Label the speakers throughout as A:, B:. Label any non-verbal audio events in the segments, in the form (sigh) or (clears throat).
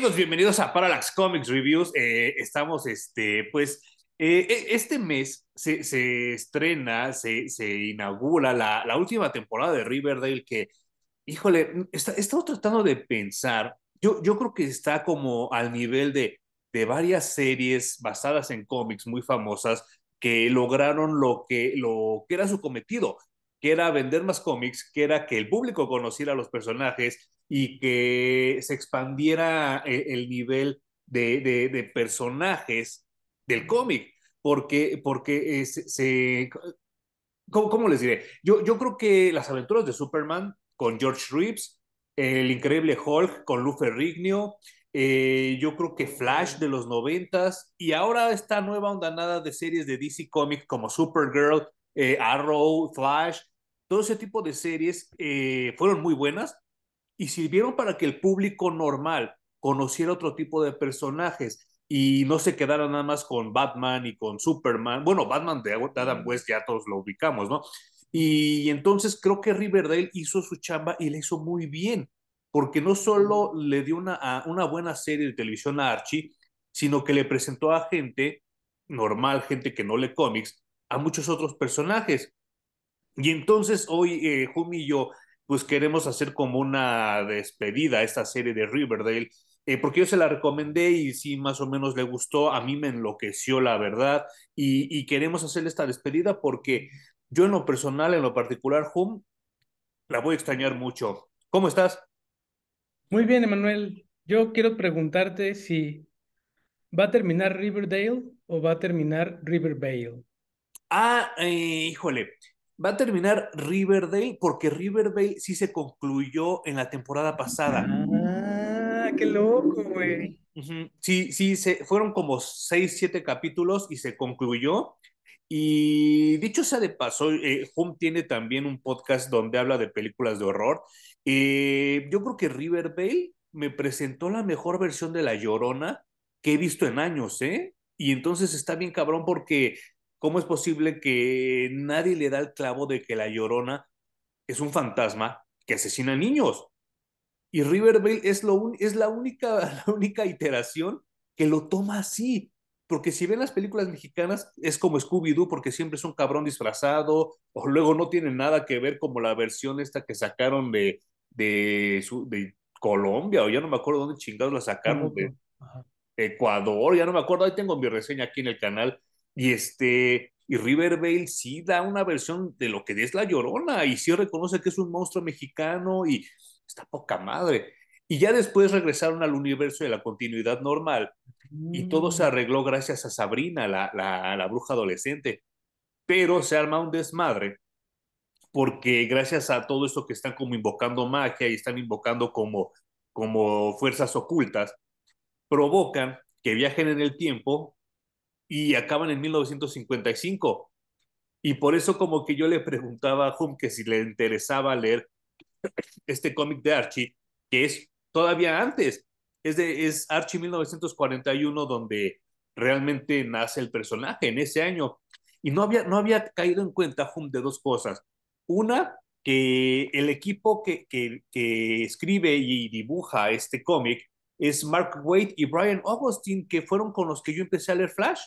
A: Amigos, bienvenidos a Parallax Comics Reviews. Eh, estamos, este, pues, eh, e, este mes se, estrena, se, se inaugura la, la, última temporada de Riverdale que, híjole, está, he estado tratando de pensar, yo, yo creo que está como al nivel de, de varias series basadas en cómics muy famosas que lograron lo que, lo que era su cometido, que era vender más cómics, que era que el público conociera los personajes y que se expandiera eh, el nivel de, de, personajes del cómic, porque, porque se, se ¿cómo, ¿cómo, les diré? Yo, yo creo que las aventuras de Superman con George Reeves, el increíble Hulk con Lou Ferrigno, eh, yo creo que Flash de los noventas y ahora esta nueva ondanada de series de DC Comics como Supergirl, eh, Arrow, Flash, todo ese tipo de series eh, fueron muy buenas y sirvieron para que el público normal conociera otro tipo de personajes y no se quedara nada más con Batman y con Superman. Bueno, Batman de Adam West ya todos lo ubicamos, ¿no? Y entonces creo que Riverdale hizo su chamba y le hizo muy bien, porque no solo le dio una, una buena serie de televisión a Archie, sino que le presentó a gente normal, gente que no lee cómics, a muchos otros personajes. Y entonces hoy, eh, Jumi y yo, pues queremos hacer como una despedida a esta serie de Riverdale, eh, porque yo se la recomendé y sí, más o menos le gustó, a mí me enloqueció la verdad, y, y queremos hacer esta despedida porque yo en lo personal, en lo particular, Hum, la voy a extrañar mucho. ¿Cómo estás?
B: Muy bien, Emanuel. Yo quiero preguntarte si va a terminar Riverdale o va a terminar Rivervale.
A: Ah, eh, híjole, va a terminar Riverdale porque Riverdale sí se concluyó en la temporada pasada.
B: Ah, qué loco, güey.
A: Uh -huh. Sí, sí, se, fueron como seis, siete capítulos y se concluyó. Y dicho sea de paso, eh, Home tiene también un podcast donde habla de películas de horror. Eh, yo creo que Riverdale me presentó la mejor versión de La Llorona que he visto en años, ¿eh? Y entonces está bien cabrón porque ¿cómo es posible que nadie le da el clavo de que La Llorona es un fantasma que asesina niños? Y Riverdale es, lo, es la, única, (laughs) la única iteración que lo toma así. Porque si ven las películas mexicanas, es como Scooby-Doo, porque siempre es un cabrón disfrazado, o luego no tiene nada que ver como la versión esta que sacaron de, de, de Colombia, o ya no me acuerdo dónde chingados la sacaron, de Ecuador, ya no me acuerdo, ahí tengo mi reseña aquí en el canal, y este, y Riverdale sí da una versión de lo que es La Llorona, y sí reconoce que es un monstruo mexicano, y está poca madre. Y ya después regresaron al universo de la continuidad normal, y todo se arregló gracias a Sabrina, la, la, la, bruja adolescente. Pero se arma un desmadre porque gracias a todo esto que están como invocando magia y están invocando como, como fuerzas ocultas, provocan que viajen en el tiempo y acaban en 1955. Y por eso como que yo le preguntaba a Hum que si le interesaba leer este cómic de Archie, que es todavía antes, es, de, es Archie 1941 donde realmente nace el personaje en ese año. Y no había, no había caído en cuenta Hum de dos cosas. Una, que el equipo que, que, escribe y dibuja este cómic es Mark Waid y Brian Augustine, que fueron con los que yo empecé a leer Flash.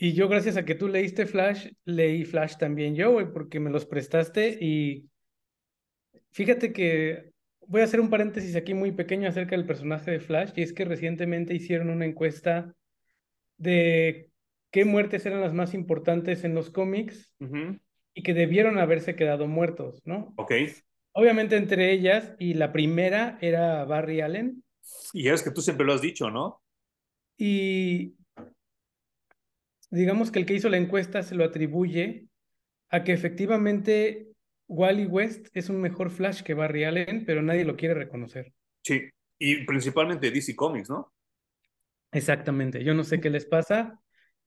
B: Y yo, gracias a que tú leíste Flash, leí Flash también yo, güey, porque me los prestaste y fíjate que voy a hacer un paréntesis aquí muy pequeño acerca del personaje de Flash, y es que recientemente hicieron una encuesta de qué muertes eran las más importantes en los cómics uh -huh. y que debieron haberse quedado muertos, ¿no?
A: Ok.
B: Obviamente entre ellas, y la primera era Barry Allen.
A: Y es que tú siempre lo has dicho, ¿no?
B: Y digamos que el que hizo la encuesta se lo atribuye a que efectivamente Wally West es un mejor Flash que Barry Allen, pero nadie lo quiere reconocer.
A: Sí, y principalmente DC Comics, ¿no?
B: Exactamente, yo no sé qué les pasa,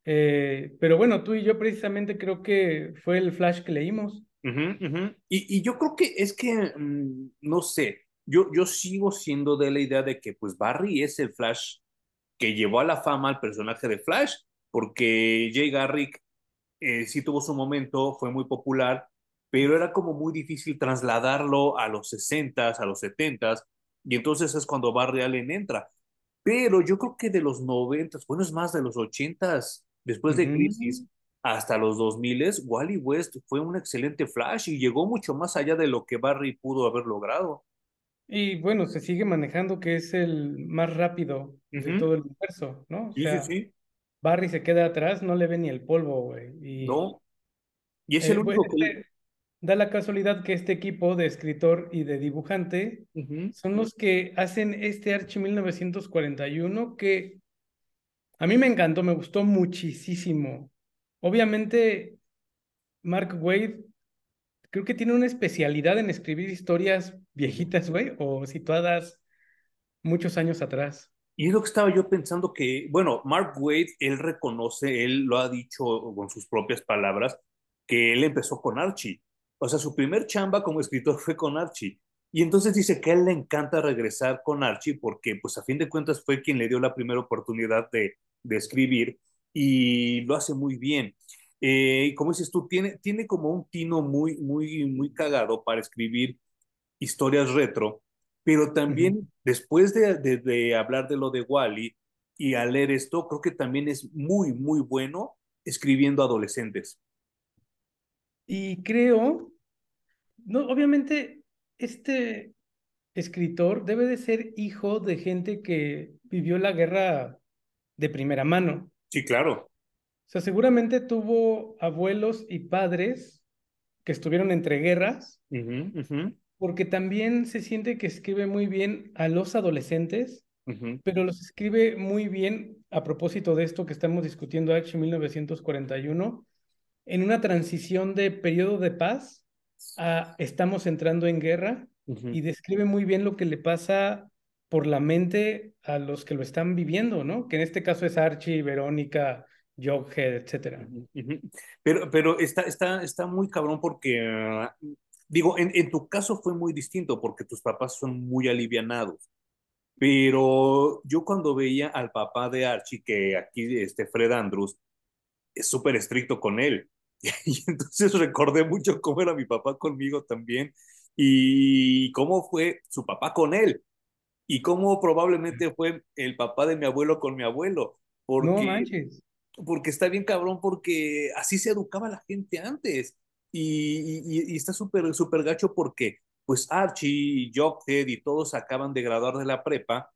B: eh, pero bueno, tú y yo precisamente creo que fue el Flash que leímos.
A: Uh -huh, uh -huh. Y, y, yo creo que es que, mmm, no sé, yo, yo sigo siendo de la idea de que pues Barry es el Flash que llevó a la fama al personaje de Flash, porque Jay Garrick eh, sí tuvo su momento, fue muy popular, pero era como muy difícil trasladarlo a los 60s, a los 70s, y entonces es cuando Barry Allen entra. Pero yo creo que de los noventas, bueno, es más de los ochentas, después de Crisis, hasta los 2000, Wally West fue un excelente Flash y llegó mucho más allá de lo que Barry pudo haber logrado.
B: Y bueno, se sigue manejando que es el más rápido de todo el universo, ¿no? O
A: sí,
B: sea,
A: sí, sí.
B: Barry se queda atrás, no le ve ni el polvo, güey. Y,
A: no. Y es el
B: eh,
A: único que...
B: Este, da la casualidad que este equipo de escritor y de dibujante son los que hacen este Archie 1941 que a mí me encantó, me gustó muchísimo. Obviamente, Mark Wade creo que tiene una especialidad en escribir historias viejitas, güey, o situadas muchos años atrás.
A: Y es lo que estaba yo pensando que, bueno, Mark Wade, él reconoce, él lo ha dicho con sus propias palabras, que él empezó con Archie. O sea, su primer chamba como escritor fue con Archie. Y entonces dice que a él le encanta regresar con Archie porque, pues, a fin de cuentas fue quien le dio la primera oportunidad de, de escribir y lo hace muy bien. Eh, y como dices tú, tiene, tiene como un tino muy, muy, muy cagado para escribir historias retro, pero también después de, de, de, hablar de lo de Wally y al leer esto, creo que también es muy, muy bueno escribiendo adolescentes.
B: Y creo no, obviamente, este escritor debe de ser hijo de gente que vivió la guerra de primera mano.
A: Sí, claro.
B: O sea, seguramente tuvo abuelos y padres que estuvieron entre guerras, porque también se siente que escribe muy bien a los adolescentes, pero los escribe muy bien a propósito de esto que estamos discutiendo, H. 1941, en una transición de periodo de paz estamos entrando en guerra y describe muy bien lo que le pasa por la mente a los que lo están viviendo, ¿no? Que en este caso es Archie, Verónica, Jughead, etcétera.
A: Pero, pero está, está, está muy cabrón porque, digo, en, en, tu caso fue muy distinto porque tus papás son muy alivianados. Pero yo cuando veía al papá de Archie, que aquí, este Fred Andrews, es súper estricto con él. (laughs) Y entonces recordé mucho cómo era mi papá conmigo también y cómo fue su papá con él y cómo probablemente fue el papá de mi abuelo con mi abuelo. Porque,
B: no manches.
A: Porque está bien cabrón, porque así se educaba la gente antes. Y, y, y está súper, súper gacho porque pues Archie, Jughead y todos acaban de graduar de la prepa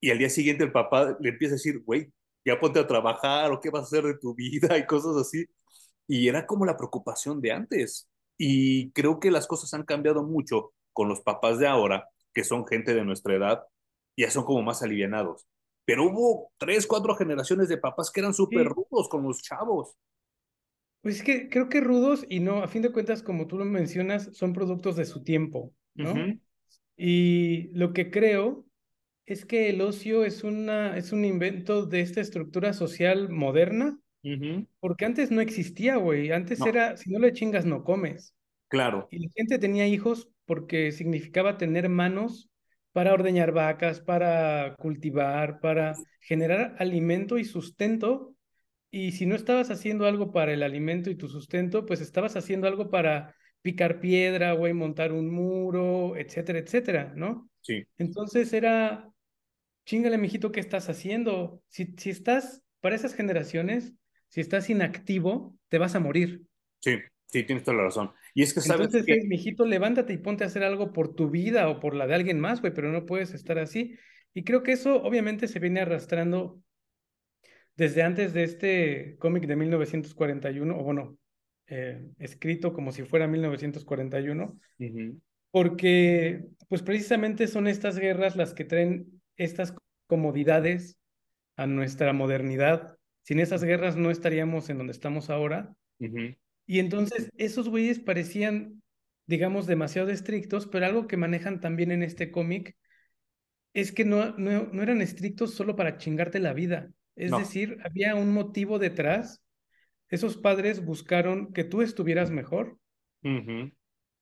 A: y al día siguiente el papá le empieza a decir, güey, ya ponte a trabajar o qué vas a hacer de tu vida y cosas así. Y era como la preocupación de antes. Y creo que las cosas han cambiado mucho con los papás de ahora, que son gente de nuestra edad, ya son como más alivianados. Pero hubo tres, cuatro generaciones de papás que eran súper sí. rudos con los chavos.
B: Pues es que creo que rudos y no, a fin de cuentas, como tú lo mencionas, son productos de su tiempo, ¿no? Uh -huh. Y lo que creo es que el ocio es, una, es un invento de esta estructura social moderna Uh -huh. Porque antes no existía, güey. Antes no. era, si no le chingas, no comes.
A: Claro.
B: Y la gente tenía hijos porque significaba tener manos para ordeñar vacas, para cultivar, para generar alimento y sustento. Y si no estabas haciendo algo para el alimento y tu sustento, pues estabas haciendo algo para picar piedra, güey, montar un muro, etcétera, etcétera, ¿no?
A: Sí.
B: Entonces era, chingale, mijito, ¿qué estás haciendo? Si, si estás, para esas generaciones, si estás inactivo, te vas a morir.
A: Sí, sí, tienes toda la razón. Y es que sabes
B: Entonces,
A: que...
B: mijito, levántate y ponte a hacer algo por tu vida o por la de alguien más, güey, pero no puedes estar así. Y creo que eso obviamente se viene arrastrando desde antes de este cómic de 1941, o bueno, eh, escrito como si fuera 1941, uh -huh. porque pues precisamente son estas guerras las que traen estas comodidades a nuestra modernidad sin esas guerras no estaríamos en donde estamos ahora. Uh -huh. Y entonces esos güeyes parecían, digamos, demasiado estrictos, pero algo que manejan también en este cómic es que no, no, no, eran estrictos solo para chingarte la vida. Es no. decir, había un motivo detrás. Esos padres buscaron que tú estuvieras mejor. Uh -huh.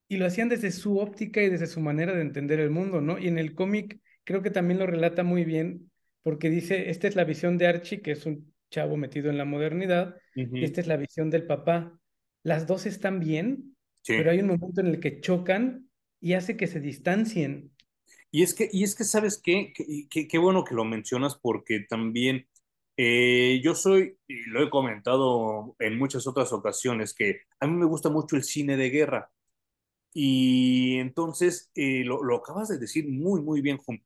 B: Y lo hacían desde su óptica y desde su manera de entender el mundo, ¿no? Y en el cómic creo que también lo relata muy bien, porque dice, esta es la visión de Archie, que es un chavo metido en la modernidad, uh -huh. y esta es la visión del papá. Las dos están bien, sí. pero hay un momento en el que chocan y hace que se distancien.
A: Y es que, y es que ¿sabes qué? Qué bueno que lo mencionas porque también eh, yo soy, y lo he comentado en muchas otras ocasiones, que a mí me gusta mucho el cine de guerra. Y entonces, eh, lo, lo, acabas de decir muy, muy bien, Juan.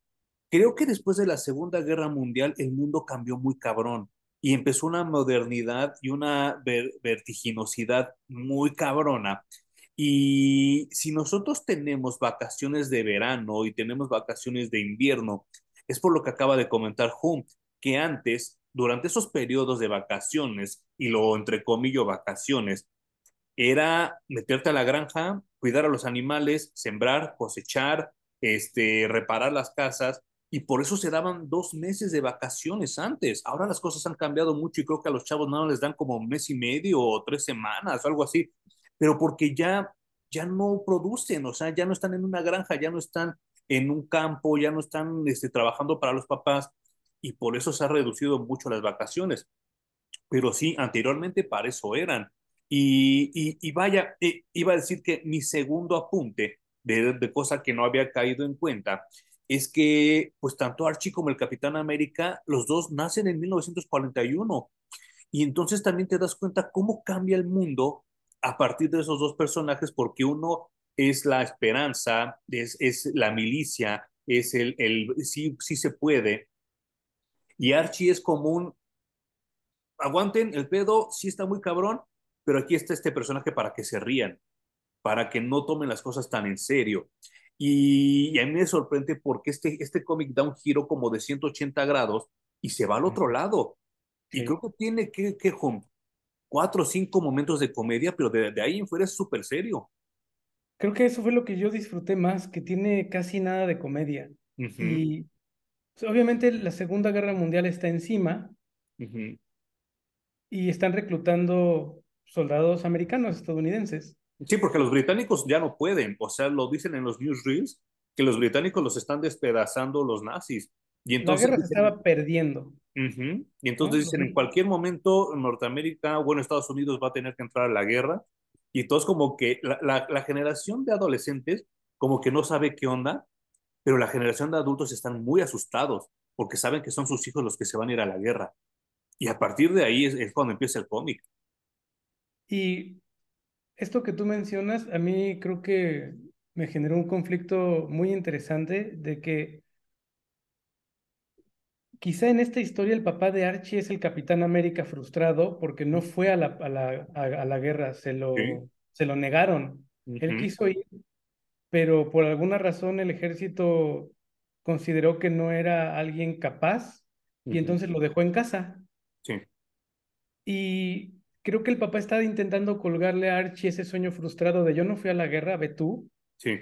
A: Creo que después de la Segunda Guerra Mundial el mundo cambió muy cabrón y empezó una modernidad y una ver vertiginosidad muy cabrona. Y si nosotros tenemos vacaciones de verano y tenemos vacaciones de invierno, es por lo que acaba de comentar Hum, que antes, durante esos periodos de vacaciones, y lo entre comillas vacaciones, era meterte a la granja, cuidar a los animales, sembrar, cosechar, este, reparar las casas, y por eso se daban dos meses de vacaciones antes. Ahora las cosas han cambiado mucho y creo que a los chavos no les dan como un mes y medio o tres semanas algo así, pero porque ya, ya no producen, o sea, ya no están en una granja, ya no están en un campo, ya no están este, trabajando para los papás y por eso se ha reducido mucho las vacaciones. Pero sí, anteriormente para eso eran. Y, y, vaya, eh, iba a decir que mi segundo apunte de, de cosa que no había caído en cuenta es que pues tanto Archie como el Capitán América, los dos nacen en 1941. Y entonces también te das cuenta cómo cambia el mundo a partir de esos dos personajes, porque uno es la esperanza, es, es la milicia, es el, el sí, sí se puede. Y Archie es como un, aguanten el pedo, sí está muy cabrón, pero aquí está este personaje para que se rían, para que no tomen las cosas tan en serio. Y, a mí me sorprende porque este, este cómic da un giro como de 180 grados y se va al otro lado. Y creo que tiene que, que cuatro o cinco momentos de comedia, pero de, de ahí en fuera es súper serio.
B: Creo que eso fue lo que yo disfruté más, que tiene casi nada de comedia. Uh -huh. Y obviamente la Segunda Guerra Mundial está encima uh -huh. y están reclutando soldados americanos, estadounidenses.
A: Sí, porque los británicos ya no pueden, o sea, lo dicen en los newsreels, que los británicos los están despedazando los nazis. Y entonces,
B: la guerra se estaba perdiendo.
A: Uh -huh. Y entonces ¿no? dicen, en cualquier momento Norteamérica, bueno, Estados Unidos va a tener que entrar a la guerra. Y entonces como que la, la, la generación de adolescentes como que no sabe qué onda, pero la generación de adultos están muy asustados porque saben que son sus hijos los que se van a ir a la guerra. Y a partir de ahí es, es cuando empieza el cómic.
B: Y esto que tú mencionas, a mí creo que me generó un conflicto muy interesante de que quizá en esta historia el papá de Archie es el Capitán América frustrado porque no fue a la, a la, a, a la guerra, se lo, sí. se lo negaron. Uh -huh. Él quiso ir, pero por alguna razón el ejército consideró que no era alguien capaz y uh -huh. entonces lo dejó en casa.
A: Sí.
B: Y creo que el papá está intentando colgarle a Archie ese sueño frustrado de yo no fui a la guerra, ve tú.
A: Sí.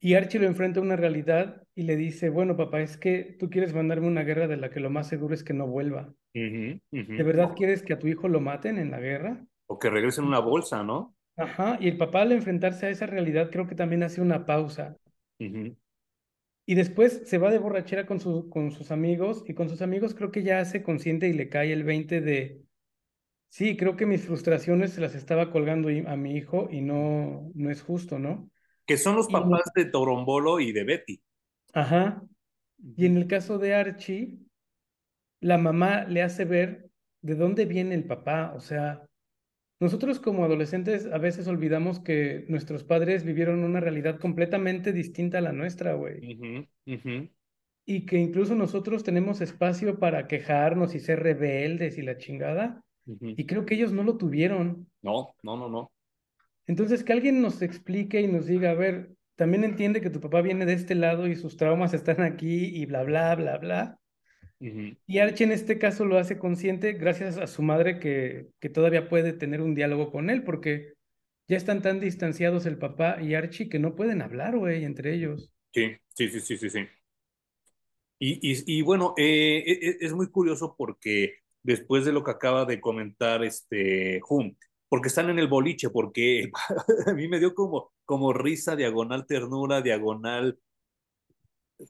B: Y Archie lo enfrenta a una realidad y le dice, bueno, papá, es que tú quieres mandarme una guerra de la que lo más seguro es que no vuelva.
A: Uh -huh, uh -huh.
B: ¿De verdad quieres que a tu hijo lo maten en la guerra?
A: O que regresen una bolsa, ¿no?
B: Ajá, y el papá al enfrentarse a esa realidad creo que también hace una pausa. Uh -huh. Y después se va de borrachera con, su, con sus amigos y con sus amigos creo que ya hace consciente y le cae el 20 de, sí, creo que mis frustraciones se las estaba colgando a mi hijo y no, no es justo, ¿no?
A: Que son los papás y... de Torombolo y de Betty.
B: Ajá. Y en el caso de Archie, la mamá le hace ver de dónde viene el papá. O sea, nosotros como adolescentes a veces olvidamos que nuestros padres vivieron una realidad completamente distinta a la nuestra, güey. Uh -huh, uh -huh. Y que incluso nosotros tenemos espacio para quejarnos y ser rebeldes y la chingada. Uh -huh. Y creo que ellos no lo tuvieron.
A: No, no, no, no.
B: Entonces, que alguien nos explique y nos diga, a ver, también entiende que tu papá viene de este lado y sus traumas están aquí y bla, bla, bla, bla. Uh -huh. Y Archie en este caso lo hace consciente gracias a su madre que, que todavía puede tener un diálogo con él, porque ya están tan distanciados el papá y Archie que no pueden hablar, güey, entre ellos.
A: Sí, sí, sí, sí, sí. sí. Y, y, y bueno, eh, es, es muy curioso porque después de lo que acaba de comentar este Hum, porque están en el boliche, porque (laughs) a mí me dio como, como risa, diagonal ternura, diagonal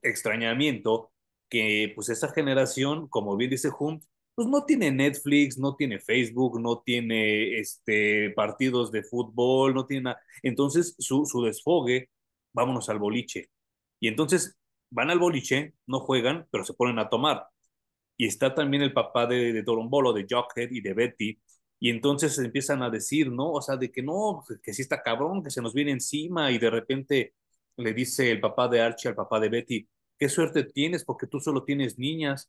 A: extrañamiento, que pues esa generación, como bien dice Hunt, pues no tiene Netflix, no tiene Facebook, no tiene este, partidos de fútbol, no tiene nada. Entonces su, su desfogue, vámonos al boliche. Y entonces van al boliche, no juegan, pero se ponen a tomar. Y está también el papá de, de Torombolo, de Jockhead y de Betty, y entonces empiezan a decir, ¿no? O sea, de que no, que sí está cabrón, que se nos viene encima y de repente le dice el papá de Archie al papá de Betty, qué suerte tienes porque tú solo tienes niñas.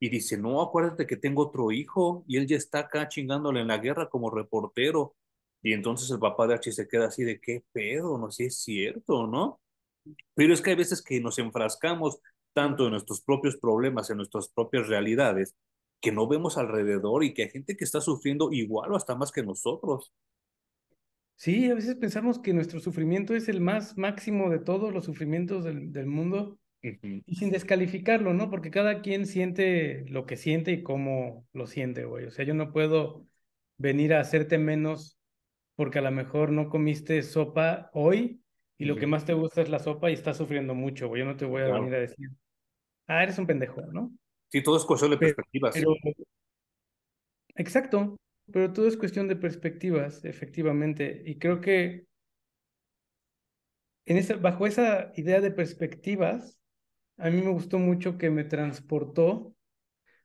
A: Y dice, no, acuérdate que tengo otro hijo y él ya está acá chingándole en la guerra como reportero. Y entonces el papá de Archie se queda así de, ¿qué pedo? No sé si es cierto, ¿no? Pero es que hay veces que nos enfrascamos tanto en nuestros propios problemas, en nuestras propias realidades, que no vemos alrededor y que hay gente que está sufriendo igual o hasta más que nosotros.
B: Sí, a veces pensamos que nuestro sufrimiento es el más máximo de todos los sufrimientos del, del mundo y sin descalificarlo, ¿no? Porque cada quien siente lo que siente y cómo lo siente, güey. O sea, yo no puedo venir a hacerte menos porque a lo mejor no comiste sopa hoy y lo que más te gusta es la sopa y estás sufriendo mucho, güey. Yo no te voy a venir a decir, ah, eres un pendejo, ¿no?
A: Sí, todo es cuestión de perspectivas.
B: exacto, pero todo es cuestión de perspectivas, efectivamente. Y creo que en esa, bajo esa idea de perspectivas, a mí me gustó mucho que me transportó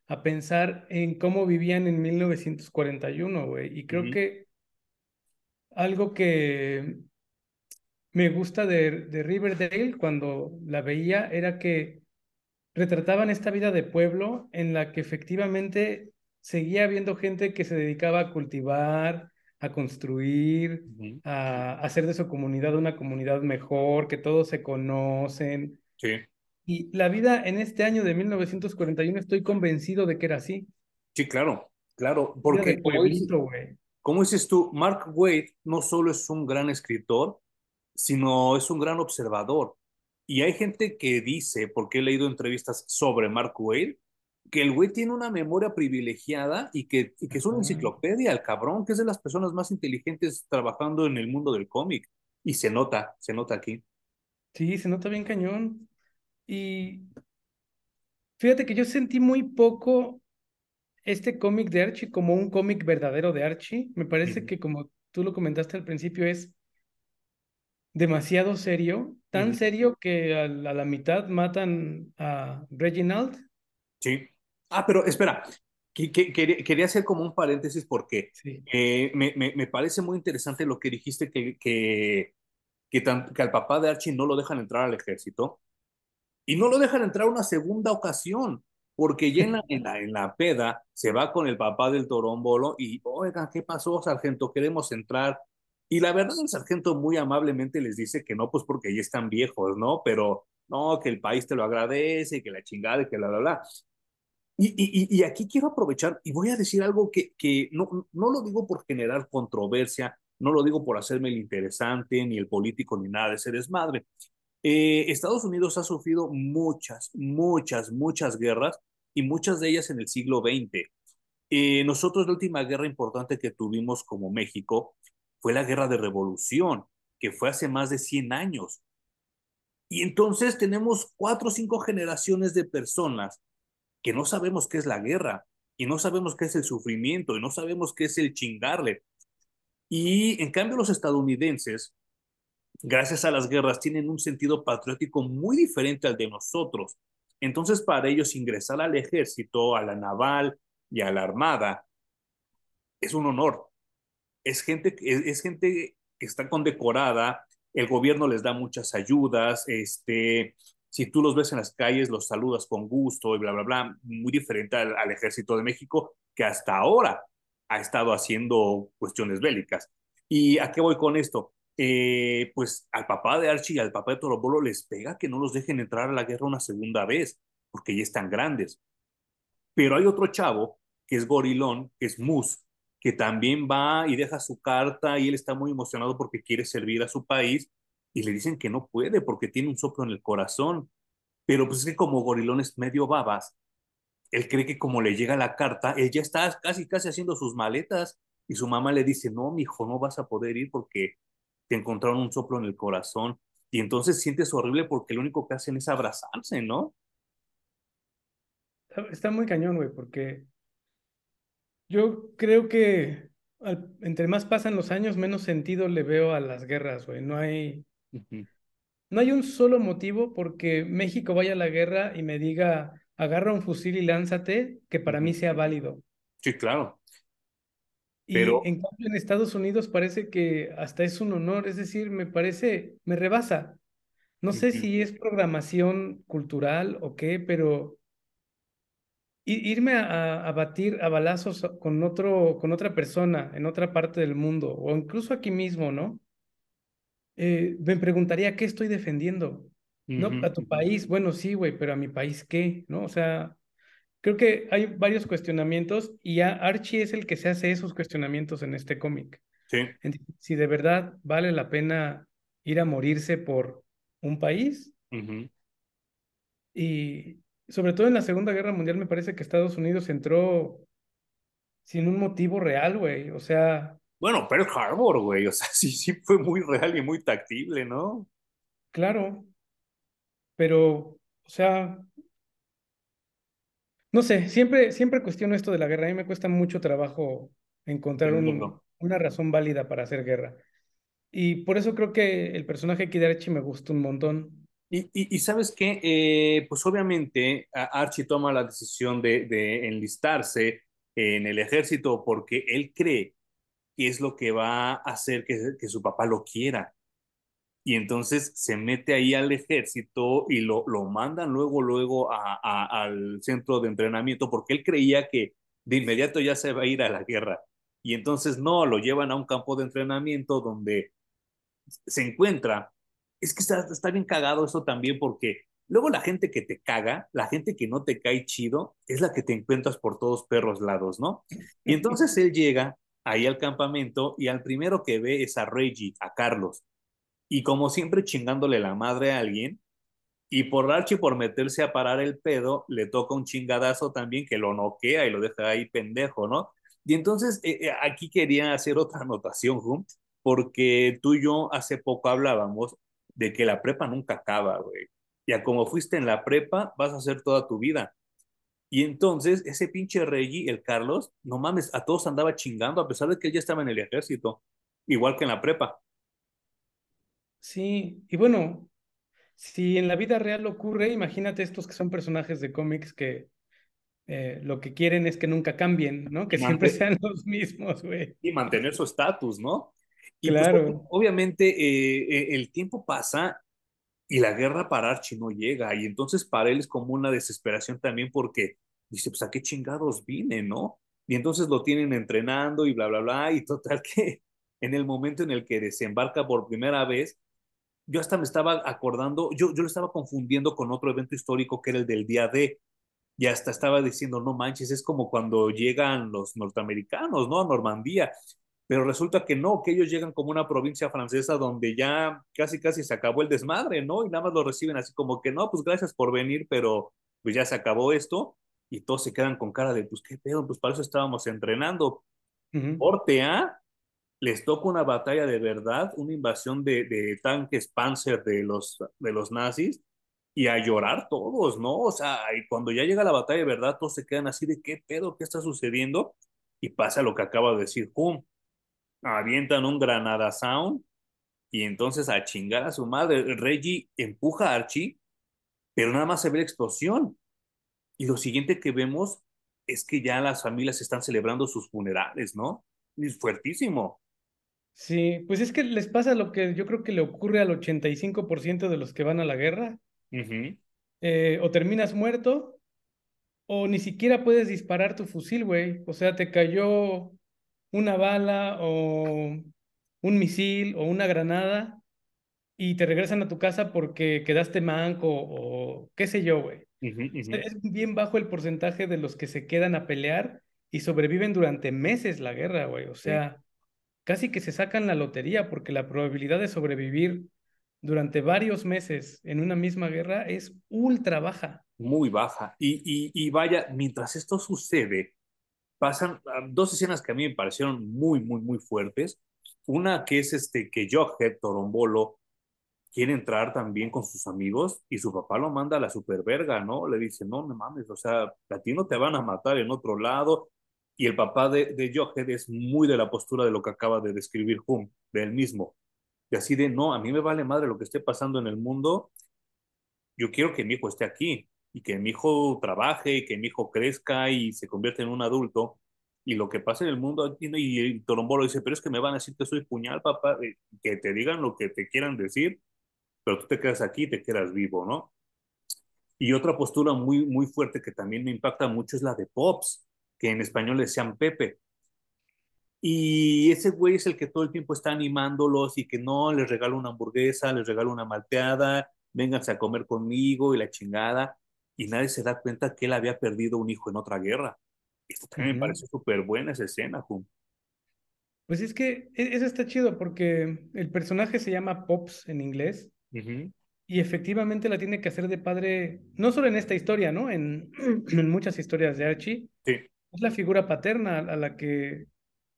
B: a pensar en cómo vivían en 1941, güey. Y creo que algo que me gusta de, de, Riverdale cuando la veía era que retrataban esta vida de pueblo en la que efectivamente seguía habiendo gente que se dedicaba a cultivar, a construir, a, hacer de su comunidad una comunidad mejor, que todos se conocen.
A: Sí.
B: Y la vida en este año de 1941 estoy convencido de que era así.
A: Sí, claro, claro, porque como dices, como dices tú, Mark Waid no solo es un gran escritor, sino es un gran observador. Y hay gente que dice, porque he leído entrevistas sobre Mark Waid, que el güey tiene una memoria privilegiada y que, y que es una enciclopedia, el cabrón, que es de las personas más inteligentes trabajando en el mundo del cómic. Y se nota, se nota aquí.
B: Sí, se nota bien cañón. Y fíjate que yo sentí muy poco este cómic de Archie como un cómic verdadero de Archie. Me parece que como tú lo comentaste al principio es demasiado serio, tan serio que a la, mitad matan a Reginald.
A: Sí. Ah, pero espera, quería hacer como un paréntesis porque eh, me, me, parece muy interesante lo que dijiste que, que, que, que al papá de Archie no lo dejan entrar al ejército y no lo dejan entrar una segunda ocasión, porque ya en la, en la, peda se va con el papá del torombolo y, oigan, ¿qué pasó, sargento? Queremos entrar. Y la verdad, el sargento muy amablemente les dice que no, pues porque ya están viejos, ¿no? Pero no, que el país te lo agradece, que la chingada, y que la, bla, bla. Y, y, y, aquí quiero aprovechar y voy a decir algo que, que no, no lo digo por generar controversia, no lo digo por hacerme el interesante, ni el político, ni nada de ese desmadre, eh, Estados Unidos ha sufrido muchas, muchas, muchas guerras y muchas de ellas en el siglo XX. Eh, nosotros la última guerra importante que tuvimos como México fue la guerra de revolución, que fue hace más de 100 años. Y entonces tenemos cuatro o cinco generaciones de personas que no sabemos qué es la guerra y no sabemos qué es el sufrimiento y no sabemos qué es el chingarle. Y en cambio los estadounidenses gracias a las guerras, tienen un sentido patriótico muy diferente al de nosotros. Entonces, para ellos ingresar al ejército, a la naval y a la armada es un honor. Es gente, es, gente que está condecorada, el gobierno les da muchas ayudas, este, si tú los ves en las calles, los saludas con gusto y bla, bla, bla, muy diferente al ejército de México que hasta ahora ha estado haciendo cuestiones bélicas. ¿Y a qué voy con esto? Eh, pues al papá de Archie y al papá de Torobolo les pega que no los dejen entrar a la guerra una segunda vez, porque ya están grandes. Pero hay otro chavo, que es Gorilón, que es Mus, que también va y deja su carta y él está muy emocionado porque quiere servir a su país y le dicen que no puede porque tiene un soplo en el corazón. Pero pues es que como Gorilón es medio babas, él cree que como le llega la carta, él ya está casi casi haciendo sus maletas y su mamá le dice, no, mi hijo, no vas a poder ir porque te encontraron un soplo en el corazón y entonces sientes horrible porque lo único que hacen es abrazarse, ¿no?
B: Está muy cañón, güey, porque yo creo que entre más pasan los años, menos sentido le veo a las guerras, güey. No hay... no hay un solo motivo porque México vaya a la guerra y me diga, agarra un fusil y lánzate, que para mí sea válido.
A: Sí, claro.
B: Pero... Y en cambio en Estados Unidos parece que hasta es un honor, es decir, me parece, me rebasa. No sé si es programación cultural o qué, pero irme a, batir a balazos con, otro, con otra persona en otra parte del mundo o incluso aquí mismo, ¿no? Eh, me preguntaría qué estoy defendiendo. ¿No? A tu país, bueno, sí, güey, pero a mi país, ¿qué? ¿No? O sea, creo que hay varios cuestionamientos y Archie es el que se hace esos cuestionamientos en este cómic.
A: Sí.
B: Si de verdad vale la pena ir a morirse por un país. Y sobre todo en la Segunda Guerra Mundial me parece que Estados Unidos entró sin un motivo real, güey. O sea...
A: Bueno, Pearl Harbor, güey. O sea, (laughs) sí, sí fue muy real y muy tactible, ¿no?
B: Claro. Pero, o sea, no sé, siempre, siempre cuestiono esto de la guerra. A mí me cuesta mucho trabajo encontrar una razón válida para hacer guerra. Y por eso creo que el personaje de Archie me gusta un montón.
A: Y, y, sabes qué, eh, pues obviamente Archie toma la decisión de, de, enlistarse en el ejército porque él cree que es lo que va a hacer que, que su papá lo quiera. Y entonces se mete ahí al ejército y lo, lo mandan luego, luego a, al centro de entrenamiento porque él creía que de inmediato ya se va a ir a la guerra. Y entonces no, lo llevan a un campo de entrenamiento donde se encuentra, es que está, está bien cagado eso también porque luego la gente que te caga, la gente que no te cae chido, es la que te encuentras por todos perros lados, ¿no? Y entonces (laughs) él llega ahí al campamento y al primero que ve es a Reggie, a Carlos. Y como siempre chingándole la madre a alguien, y por Archie por meterse a parar el pedo, le toca un chingadazo también que lo noquea y lo deja ahí pendejo, ¿no? Y entonces eh, eh, aquí quería hacer otra anotación, Hunt, porque tú y yo hace poco hablábamos de que la prepa nunca acaba, güey. Ya como fuiste en la prepa, vas a hacer toda tu vida. Y entonces ese pinche Reggie, el Carlos, no mames, a todos andaba chingando a pesar de que él ya estaba en el ejército, igual que en la prepa.
B: Sí, y bueno, si en la vida real ocurre, imagínate estos que son personajes de cómics que eh, lo que quieren es que nunca cambien, ¿no? Que siempre sean los mismos, güey.
A: Y mantener su estatus, ¿no?
B: Y pues, claro.
A: obviamente eh, eh, el tiempo pasa y la guerra para Archie no llega. Y entonces para él es como una desesperación también porque dice, pues a qué chingados vine, ¿no? Y entonces lo tienen entrenando y bla, bla, bla. Y total (laughs) que en el momento en el que desembarca por primera vez, yo hasta me estaba acordando, yo, yo lo estaba confundiendo con otro evento histórico que era el del día D. Y hasta estaba diciendo, no manches, es como cuando llegan los norteamericanos, ¿no? A Normandía pero resulta que no, que ellos llegan como una provincia francesa donde ya casi casi se acabó el desmadre, ¿no? Y nada más lo reciben así como que no, pues gracias por venir, pero pues ya se acabó esto y todos se quedan con cara de, pues qué pedo, pues para eso estábamos entrenando. Porte A, les toca una batalla de verdad, una invasión de, tanques Panzer de los, de los nazis y a llorar todos, ¿no? O sea, y cuando ya llega la batalla de verdad, todos se quedan así de qué pedo, qué está sucediendo y pasa lo que acaba de decir Hum avientan un Granada Sound y entonces a chingar a su madre. Reggie empuja a Archie, pero nada más se ve la explosión. Y lo siguiente que vemos es que ya las familias están celebrando sus funerales, ¿no? Es fuertísimo.
B: Sí, pues es que les pasa lo que yo creo que le ocurre al 85% de los que van a la guerra. Eh, o terminas muerto, o ni siquiera puedes disparar tu fusil, güey. O sea, te cayó una bala o un misil o una granada y te regresan a tu casa porque quedaste manco o qué sé yo, güey. Es bien bajo el porcentaje de los que se quedan a pelear y sobreviven durante meses la guerra, güey. O sea, casi que se sacan la lotería porque la probabilidad de sobrevivir durante varios meses en una misma guerra es ultra baja.
A: Muy baja. Y, vaya, mientras esto sucede, pasan ah, dos escenas que a mí me parecieron muy, muy, muy fuertes. Una que es este, que Jughead, Torombolo, quiere entrar también con sus amigos y su papá lo manda a la superverga, ¿no? Le dice, no, no mames, o sea, a ti no te van a matar en otro lado. Y el papá de, de Jughead es muy de la postura de lo que acaba de describir Hum, de él mismo. Y así de, no, a mí me vale madre lo que esté pasando en el mundo, yo quiero que mi hijo esté aquí y que mi hijo trabaje y que mi hijo crezca y se convierta en un adulto. Y lo que pasa en el mundo, y, y Torombolo dice, pero es que me van a decir que soy puñal, papá, que te digan lo que te quieran decir, pero tú te quedas aquí y te quedas vivo, ¿no? Y otra postura muy, muy fuerte que también me impacta mucho es la de Pops, que en español le decían Pepe. Y ese güey es el que todo el tiempo está animándolos y que no, les regalo una hamburguesa, les regalo una malteada, vénganse a comer conmigo y la chingada. Y nadie se da cuenta que él había perdido un hijo en otra guerra. Esto también me parece súper buena esa escena, Jum.
B: Pues es que e, eso está chido porque el personaje se llama Pops en inglés y efectivamente la tiene que hacer de padre, no solo en esta historia, ¿no? En, (clears throat) en muchas historias de Archie.
A: Sí.
B: Es la figura paterna a la que,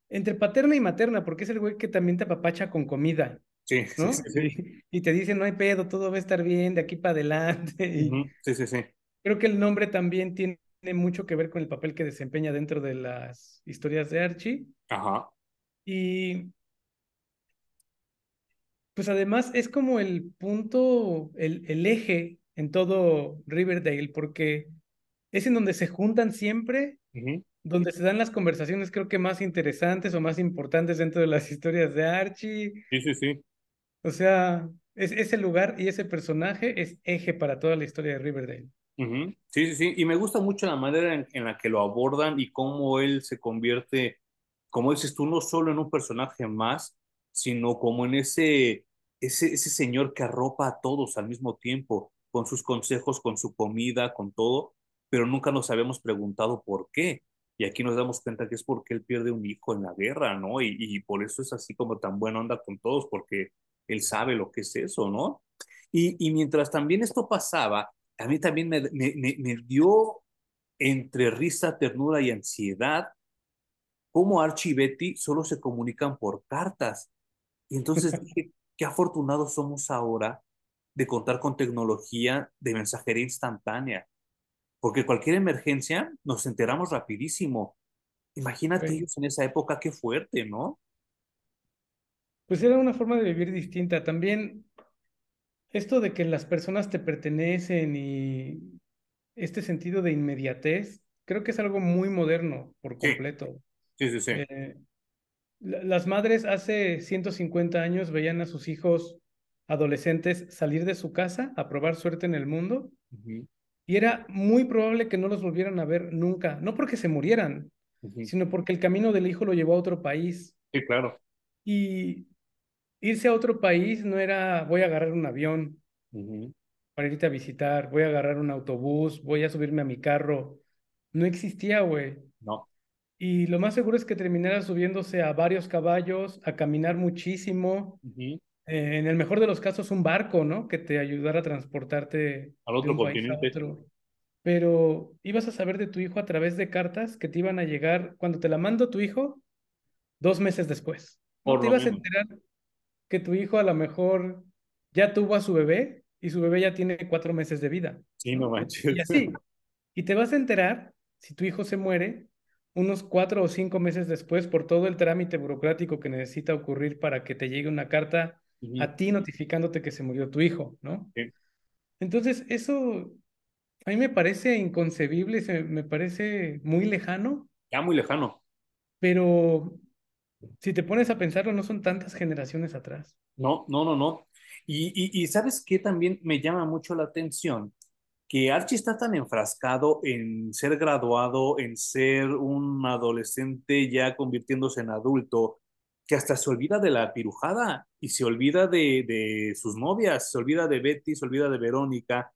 B: entre paterna y materna, porque es el güey que también te apapacha con comida.
A: Sí,
B: ¿no?
A: sí, sí,
B: Y te dice, no hay pedo, todo va a estar bien de aquí para adelante. Y
A: Sí, sí, sí.
B: creo que el nombre también tiene mucho que ver con el papel que desempeña dentro de las historias de Archie.
A: Ajá.
B: Y pues además es como el punto, el, el eje en todo Riverdale, porque es en donde se juntan siempre, Donde se dan las conversaciones creo que más interesantes o más importantes dentro de las historias de Archie.
A: Sí, sí, sí.
B: O sea, es, ese lugar y ese personaje es eje para toda la historia de Riverdale.
A: Sí, sí, sí. Y me gusta mucho la manera en, en la que lo abordan y cómo él se convierte, como dices tú, no solo en un personaje más, sino como en ese, ese, ese señor que arropa a todos al mismo tiempo, con sus consejos, con su comida, con todo, pero nunca nos habíamos preguntado por qué. Y aquí nos damos cuenta que es porque él pierde un hijo en la guerra, ¿no? Y, y por eso es así como tan buena onda con todos, porque él sabe lo que es eso, ¿no? Y, y mientras también esto pasaba, a mí también me, me, me, me dio entre risa, ternura y ansiedad cómo Archie y Betty solo se comunican por cartas. Y entonces (laughs) dije, qué afortunados somos ahora de contar con tecnología de mensajería instantánea, porque cualquier emergencia nos enteramos rapidísimo. Imagínate
B: Sí.
A: ellos en esa época, qué fuerte, ¿no?
B: Pues era una forma de vivir distinta. También esto de que las personas te pertenecen y este sentido de inmediatez, creo que es algo muy moderno por completo.
A: sí, sí, sí.
B: Eh, la- las madres hace 150 años veían a sus hijos adolescentes salir de su casa a probar suerte en el mundo y era muy probable que no los volvieran a ver nunca, no porque se murieran, sino porque el camino del hijo lo llevó a otro país.
A: Sí, claro.
B: Y irse a otro país no era voy a agarrar un avión para irte a visitar, voy a agarrar un autobús, voy a subirme a mi carro. No existía, güey.
A: No.
B: Y lo más seguro es que terminara subiéndose a varios caballos, a caminar muchísimo. Eh, en el mejor de los casos, un barco, ¿no? Que te ayudara a transportarte
A: Al otro
B: a
A: continente.
B: otro. Pero ibas a saber de tu hijo a través de cartas que te iban a llegar, cuando te la mando tu hijo, dos meses después.
A: Por
B: Te ibas a enterar que tu hijo a lo mejor ya tuvo a su bebé y su bebé ya tiene cuatro meses de vida.
A: Sí, no
B: ¿no? Y
A: manches.
B: así. Y te vas a enterar, si tu hijo se muere, unos cuatro o cinco meses después por todo el trámite burocrático que necesita ocurrir para que te llegue una carta A ti notificándote que se murió tu hijo, ¿no?
A: Sí.
B: Entonces, eso a mí me parece inconcebible, se- me parece muy lejano,
A: Ya muy lejano.
B: pero si te pones a pensarlo, no son tantas generaciones atrás.
A: No, no, no, no. Y, y, y ¿sabes qué también me llama mucho la atención? Que Archie está tan enfrascado en ser graduado, en ser un adolescente ya convirtiéndose en adulto, que hasta se olvida de la pirujada y se olvida de, de sus novias, se olvida de Betty, se olvida de Verónica.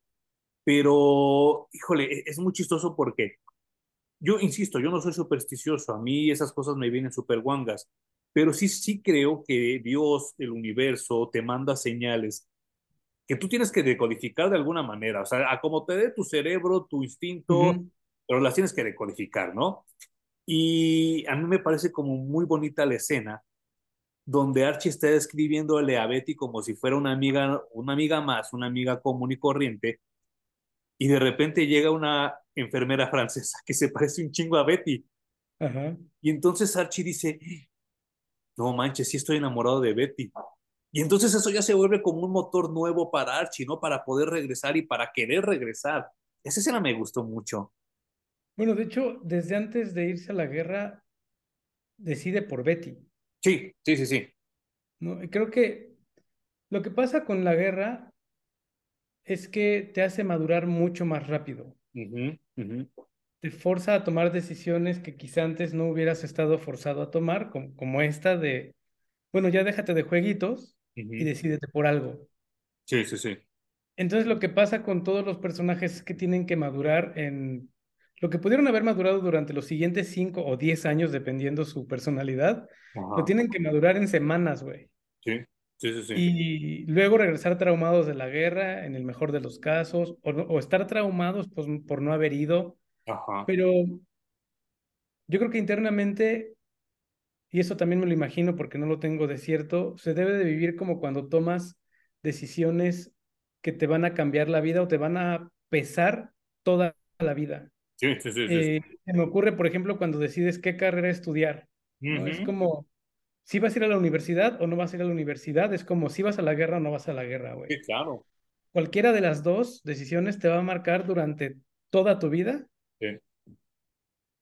A: Pero, híjole, e- es muy chistoso porque yo insisto, yo no soy supersticioso, a mí esas cosas me vienen súper guangas, pero sí, sí creo que Dios, el universo, te manda señales que tú tienes que decodificar de alguna manera, o sea, a como te dé tu cerebro, tu instinto,
B: Ujú.
A: pero las tienes que decodificar, ¿no? Y a mí me parece como muy bonita la escena donde Archie está escribiéndole a Betty como si fuera una amiga, una amiga más, una amiga común y corriente, y de repente llega una enfermera francesa que se parece un chingo a Betty.
B: Ajá.
A: Y entonces Archie dice, no manches, sí estoy enamorado de Betty. Y entonces eso ya se vuelve como un motor nuevo para Archie, ¿no? Para poder regresar y para querer regresar. Esa escena me gustó mucho.
B: Bueno, de hecho, desde antes de irse a la guerra, decide por Betty.
A: Sí, sí, sí, sí.
B: creo que lo que pasa con la guerra es que te hace madurar mucho más rápido. Te forza a tomar decisiones que quizá antes no hubieras estado forzado a tomar, como, como esta de, bueno, ya déjate de jueguitos y decídete por algo.
A: Sí, sí, sí.
B: Entonces lo que pasa con todos los personajes es que tienen que madurar en lo que pudieron haber madurado durante los siguientes 5 o 10 años, dependiendo su personalidad, lo tienen que madurar en semanas, güey.
A: Sí, sí, sí, sí.
B: Y luego regresar traumados de la guerra, en el mejor de los casos, o, o estar traumados pues, por no haber ido.
A: Ajá.
B: Pero yo creo que internamente, y eso también me lo imagino porque no lo tengo de cierto, se debe de vivir como cuando tomas decisiones que te van a cambiar la vida o te van a pesar toda la vida.
A: Sí, sí, sí.
B: Eh, se me ocurre, por ejemplo, cuando decides qué carrera estudiar, ¿no? Es como, si vas a ir a la universidad o no vas a ir a la universidad, es como si vas a la guerra o no vas a la guerra, güey.
A: Sí, claro.
B: Cualquiera de las dos decisiones te va a marcar durante toda tu vida,
A: Sí.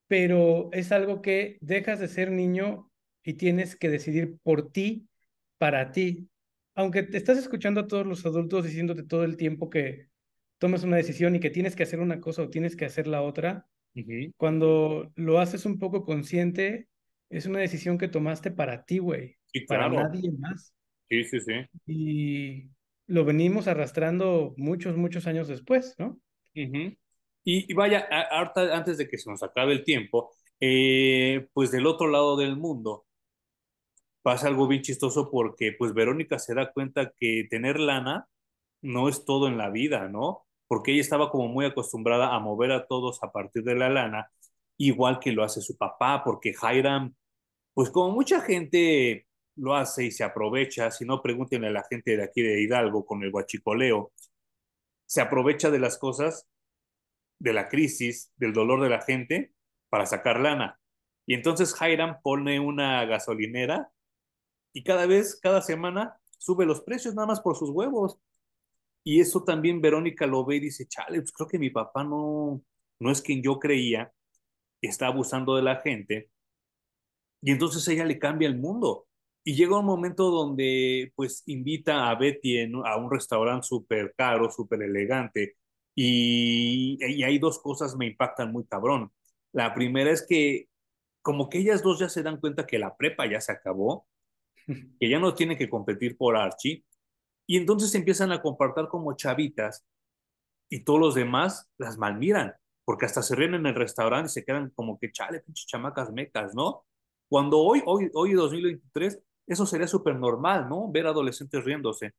B: pero es algo que dejas de ser niño y tienes que decidir por ti, para ti. Aunque te estás escuchando a todos los adultos diciéndote todo el tiempo que tomas una decisión y que tienes que hacer una cosa o tienes que hacer la otra, cuando lo haces un poco consciente, es una decisión que tomaste para ti, güey,
A: Sí,
B: para
A: claro.
B: nadie más.
A: Sí, sí, sí.
B: Y lo venimos arrastrando muchos, muchos años después, ¿no?
A: Y, y vaya, ahorita, antes de que se nos acabe el tiempo, eh, pues del otro lado del mundo pasa algo bien chistoso porque pues Verónica se da cuenta que tener lana no es todo en la vida, ¿no? Porque ella estaba como muy acostumbrada a mover a todos a partir de la lana, igual que lo hace su papá, porque Hiram, pues como mucha gente lo hace y se aprovecha, si no pregúntenle a la gente de aquí de Hidalgo con el guachicoleo, se aprovecha de las cosas de la crisis, del dolor de la gente, para sacar lana. Y entonces Hiram pone una gasolinera y cada vez, cada semana, sube los precios nada más por sus huevos. Y eso también Verónica lo ve y dice, chale, pues creo que mi papá no, no es quien yo creía, está abusando de la gente. Y entonces ella le cambia el mundo. Y llega un momento donde pues invita a Betty a un restaurante súper caro, súper elegante. Y, y hay dos cosas me impactan muy cabrón. La primera es que como que ellas dos ya se dan cuenta que la prepa ya se acabó, que ya no tienen que competir por Archie. Y entonces empiezan a compartir como chavitas y todos los demás las malmiran, porque hasta se ríen en el restaurante y se quedan como que chale, pinches chamacas mecas, ¿no? Cuando hoy, hoy, hoy 2023, eso sería súper normal, ¿no? Ver adolescentes riéndose.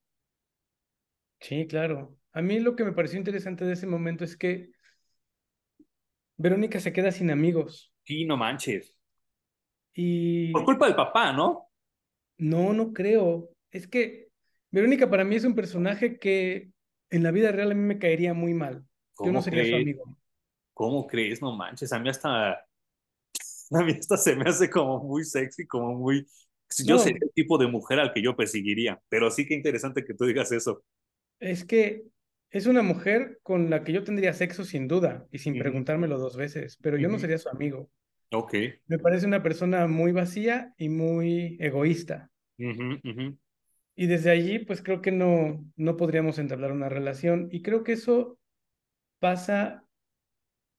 B: Sí, claro. A mí lo que me pareció interesante de ese momento es que Verónica se queda sin amigos
A: Sí, no manches. Por
B: y
A: culpa del papá, ¿no?
B: no, no creo. Es que Verónica para mí es un personaje que en la vida real a mí me caería muy mal. Yo no
A: ¿Cómo
B: sería su
A: crees?
B: amigo.
A: ¿Cómo crees? No manches. A mí hasta, (laughs) a mí hasta se me hace como muy sexy, como muy... Yo sería el tipo de mujer al que yo perseguiría, pero sí que interesante que tú digas eso.
B: es que es una mujer con la que yo tendría sexo sin duda y sin
A: Ujú,
B: preguntármelo dos veces, pero yo no sería su amigo.
A: Ok.
B: Me parece una persona muy vacía y muy egoísta.
A: Ujú, ujú.
B: Y desde allí, pues creo que no, no podríamos entablar una relación. Y creo que eso pasa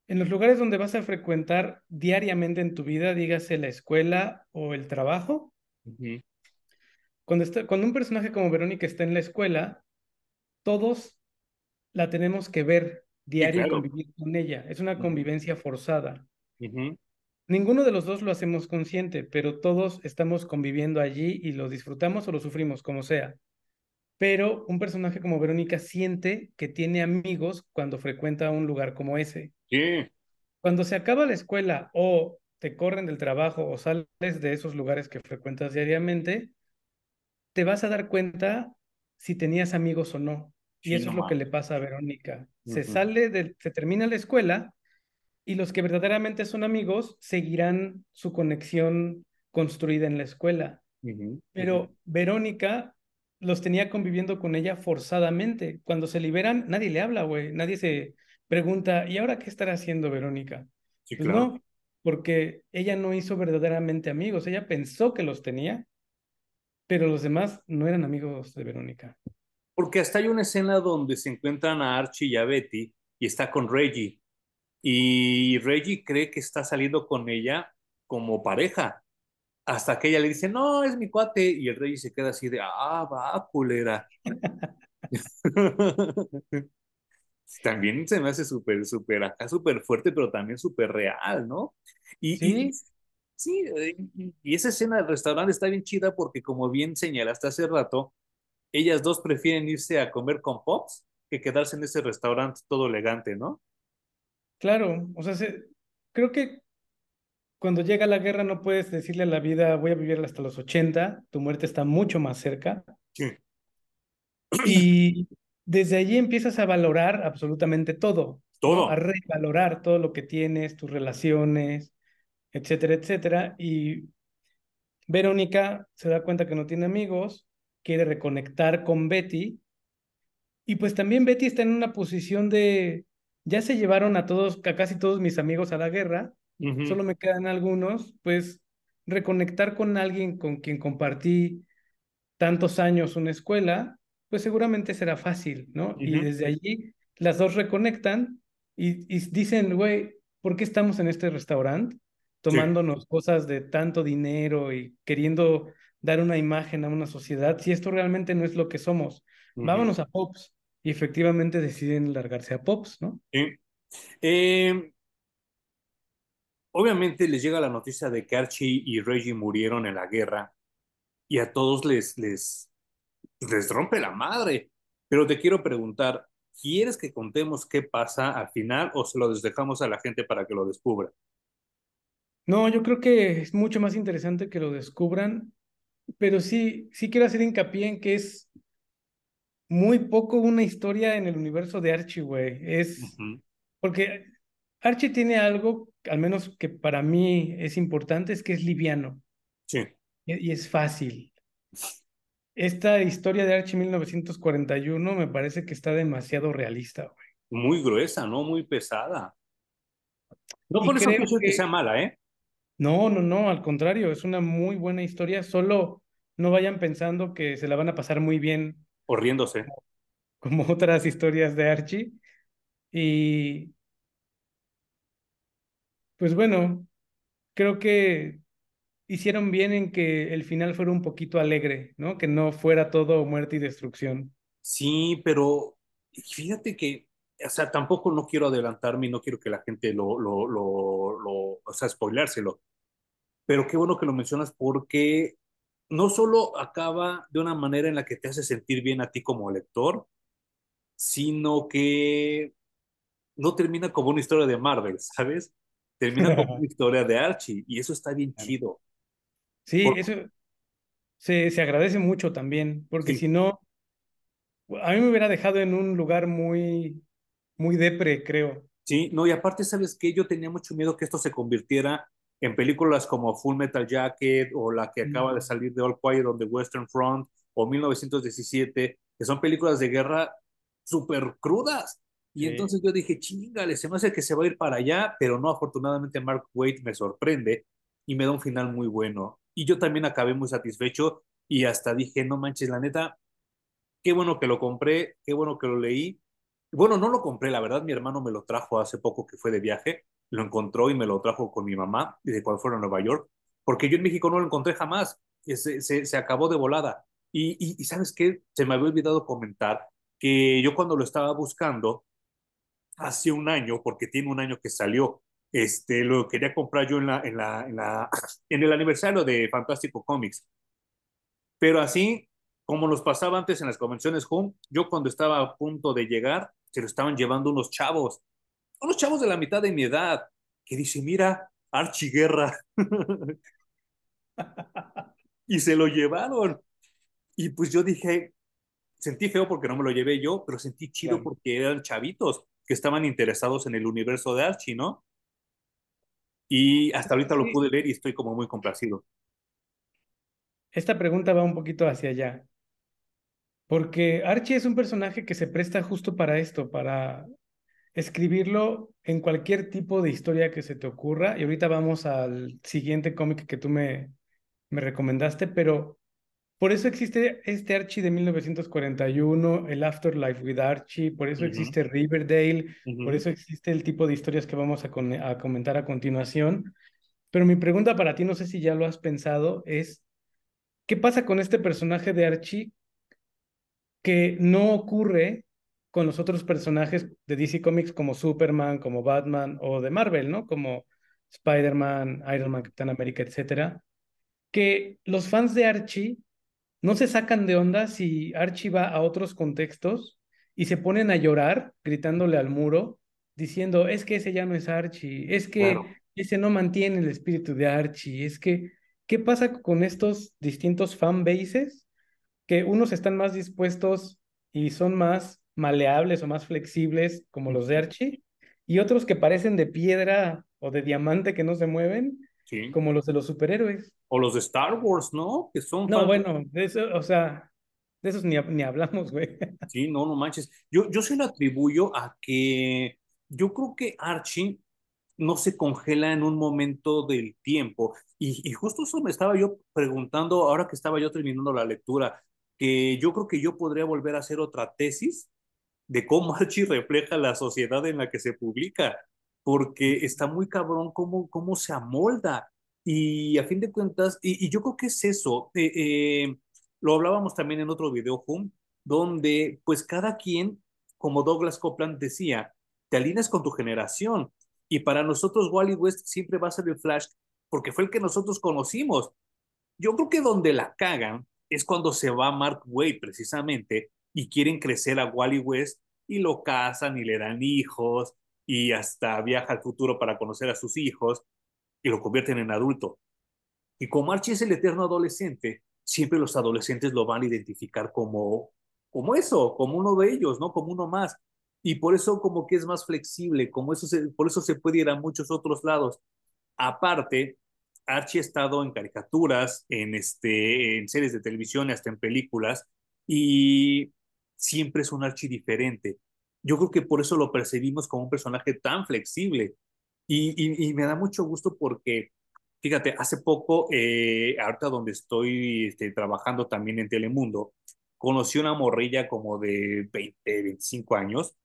B: en los lugares donde vas a frecuentar diariamente en tu vida, dígase la escuela o el trabajo. Cuando, está, cuando un personaje como Verónica está en la escuela, todos la tenemos que ver
A: Sí,
B: diario y convivir con ella. Es una convivencia forzada. Ninguno de los dos lo hacemos consciente, pero todos estamos conviviendo allí y lo disfrutamos o lo sufrimos, como sea. Pero un personaje como Verónica siente que tiene amigos cuando frecuenta un lugar como ese.
A: Sí,
B: Cuando se acaba la escuela o te corren del trabajo o sales de esos lugares que frecuentas diariamente, te vas a dar cuenta si tenías amigos o no. Y
A: sí,
B: eso
A: no
B: es lo que le pasa a Verónica. Se sale del, se termina la escuela y los que verdaderamente son amigos seguirán su conexión construida en la escuela. Pero Verónica los tenía conviviendo con ella forzadamente. Cuando se liberan, nadie le habla, güey. Nadie se pregunta, ¿y ahora qué estará haciendo Verónica?
A: Sí,
B: Pues
A: claro.
B: no, porque ella no hizo verdaderamente amigos. Ella pensó que los tenía, pero los demás no eran amigos de Verónica.
A: Porque hasta hay una escena donde se encuentran a Archie y a Betty y está con Reggie. Y Reggie cree que está saliendo con ella como pareja. Hasta que ella le dice, no, es mi cuate. Y el Reggie se queda así de, ah, va, culera. (laughs) también se me hace súper, súper, acá súper fuerte, pero también súper real, ¿no? Y, y,
B: Sí,
A: sí, y, y esa escena del restaurante está bien chida porque como bien señalaste hace rato, ellas dos prefieren irse a comer con Pops que quedarse en ese restaurante todo elegante, ¿no?
B: Claro. O sea, se- creo que cuando llega la guerra no puedes decirle a la vida, voy a vivir hasta los 80, tu muerte está mucho más cerca.
A: Sí.
B: Y desde allí empiezas a valorar absolutamente todo, ¿no? A
A: Todo.
B: revalorar todo lo que tienes, tus relaciones, etcétera, etcétera. Y Verónica se da cuenta que no tiene amigos, quiere reconectar con Betty. Y pues también Betty está en una posición de, ya se llevaron a todos, a casi todos mis amigos a la guerra,
A: Ujú,
B: solo me quedan algunos, pues reconectar con alguien con quien compartí tantos años una escuela, pues seguramente será fácil, ¿no? Y
A: ujú.
B: desde allí las dos reconectan y, y dicen, güey, ¿por qué estamos en este restaurante
A: Sí.
B: tomándonos cosas de tanto dinero y queriendo dar una imagen a una sociedad si esto realmente no es lo que somos?
A: ujú,
B: Vámonos a Pops. Y efectivamente deciden largarse a Pops, ¿no?
A: sí. Eh, obviamente les llega la noticia de que Archie y Reggie murieron en la guerra y a todos les, les, les rompe la madre. Pero te quiero preguntar, ¿quieres que contemos qué pasa al final o se lo dejamos a la gente para que lo descubra?
B: No, yo creo que es mucho más interesante que lo descubran, pero sí, sí quiero hacer hincapié en que es muy poco una historia en el universo de Archie, güey. Es porque Archie tiene algo, al menos que para mí es importante, es que es liviano
A: Sí,
B: y y es fácil. Esta historia de Archie 1941 me parece que está demasiado realista, güey.
A: muy gruesa, ¿no? Muy pesada. No
B: Y
A: con eso decir que
B: que,
A: sea mala, ¿eh?
B: no, no, no, al contrario, es una muy buena historia, solo no vayan pensando que se la van a pasar muy bien
A: O riéndose.
B: como (laughs) otras historias de Archie. Y pues bueno, creo que hicieron bien en que el final fuera un poquito alegre, ¿no? Que no fuera todo muerte y destrucción.
A: Sí, pero fíjate que, o sea, tampoco no quiero adelantarme y no quiero que la gente lo, lo, lo, lo, o sea, spoilárselo. Pero qué bueno que lo mencionas porque no solo acaba de una manera en la que te hace sentir bien a ti como lector, sino que no termina como una historia de Marvel, ¿sabes? Termina como (laughs) una historia de Archie y eso está bien chido.
B: Sí, eso se, se agradece mucho también, porque
A: sí,
B: si no, a mí me hubiera dejado en un lugar muy, muy depre, creo.
A: Sí, no, y aparte, ¿sabes qué? Yo tenía mucho miedo que esto se convirtiera en películas como Full Metal Jacket o la que acaba de salir de All Quiet on the Western Front o 1917, que son películas de guerra súper crudas. Y
B: Sí.
A: entonces yo dije, chingale, se me hace que se va a ir para allá, pero no, afortunadamente Mark Waid me sorprende y me da un final muy bueno. Y yo también acabé muy satisfecho y hasta dije, no manches, la neta, qué bueno que lo compré, qué bueno que lo leí bueno, no lo compré, la verdad, mi hermano me lo trajo hace poco que fue de viaje, lo encontró y me lo trajo con mi mamá, y de cuando fueron a Nueva York, porque yo en México no lo encontré jamás, se, se, acabó de volada. Y, y, y, ¿sabes qué? Se me había olvidado comentar que yo cuando lo estaba buscando, hace un año, porque tiene un año que salió, este, lo quería comprar yo en, la, en, la, en, la, (laughs) en el aniversario de Fantástico Comics, pero así como nos pasaba antes en las convenciones home, yo cuando estaba a punto de llegar, se lo estaban llevando unos chavos, unos chavos de la mitad de mi edad, que dice, mira, Archie Guerra, (laughs) y se lo llevaron. Y pues yo dije, sentí feo porque no me lo llevé yo, pero sentí chido
B: Claro.
A: porque eran chavitos que estaban interesados en el universo de Archie, ¿no? Y hasta ahorita lo pude leer y estoy como muy complacido.
B: Esta pregunta va un poquito hacia allá. Porque Archie es un personaje que se presta justo para esto, para escribirlo en cualquier tipo de historia que se te ocurra. Y ahorita vamos al siguiente cómic que tú me, me recomendaste, pero por eso existe este Archie de 1941, el Afterlife with Archie, por eso existe Riverdale, por eso existe el tipo de historias que vamos a, a, comentar a continuación. Pero mi pregunta para ti, no sé si ya lo has pensado, es, ¿qué pasa con este personaje de Archie que no ocurre con los otros personajes de DC Comics como Superman, como Batman o de Marvel, ¿no? Como Spider-Man, Iron Man, Capitán América, etcétera, que los fans de Archie no se sacan de onda si Archie va a otros contextos y se ponen a llorar gritándole al muro diciendo, es que ese ya no es Archie, es que ese no mantiene el espíritu de Archie, es que, ¿qué pasa con estos distintos fan bases? Que unos están más dispuestos y son más maleables o más flexibles como los de Archie, y otros que parecen de piedra o de diamante que no se mueven, como los de los superhéroes.
A: O los de Star Wars, ¿no? Que son...
B: No, bueno, de eso, o sea, de esos ni, ni hablamos, güey. (laughs)
A: Sí, no, no manches. Yo, yo se lo atribuyo a que yo creo que Archie no se congela en un momento del tiempo. Y, y, justo eso me estaba yo preguntando ahora que estaba yo terminando la lectura, que yo creo que yo podría volver a hacer otra tesis de cómo (laughs) Archie refleja la sociedad en la que se publica, porque está muy cabrón cómo, cómo se amolda. Y a fin de cuentas, y, yo creo que es eso, eh, eh, lo hablábamos también en otro video, Hum, donde pues cada quien, como Douglas Copeland decía, te alineas con tu generación. Y para nosotros Wally West siempre va a ser el Flash porque fue el que nosotros conocimos. Yo creo que donde la cagan es cuando se va Mark Wade precisamente y quieren crecer a Wally West y lo casan y le dan hijos y hasta viaja al futuro para conocer a sus hijos y lo convierten en adulto. Y como Archie es el eterno adolescente, siempre los adolescentes lo van a identificar como, como eso, como uno de ellos, ¿no? Como uno más. Y por eso como que es más flexible, como eso se, por eso se puede ir a muchos otros lados. Aparte, Archie ha estado en caricaturas, en, este, en series de televisión, hasta en películas, y siempre es un Archie diferente. Yo creo que por eso lo percibimos como un personaje tan flexible. Y, y, me da mucho gusto porque, fíjate, hace poco, eh, ahorita donde estoy este, trabajando también en Telemundo, conocí una morrilla como de 20, 25 años.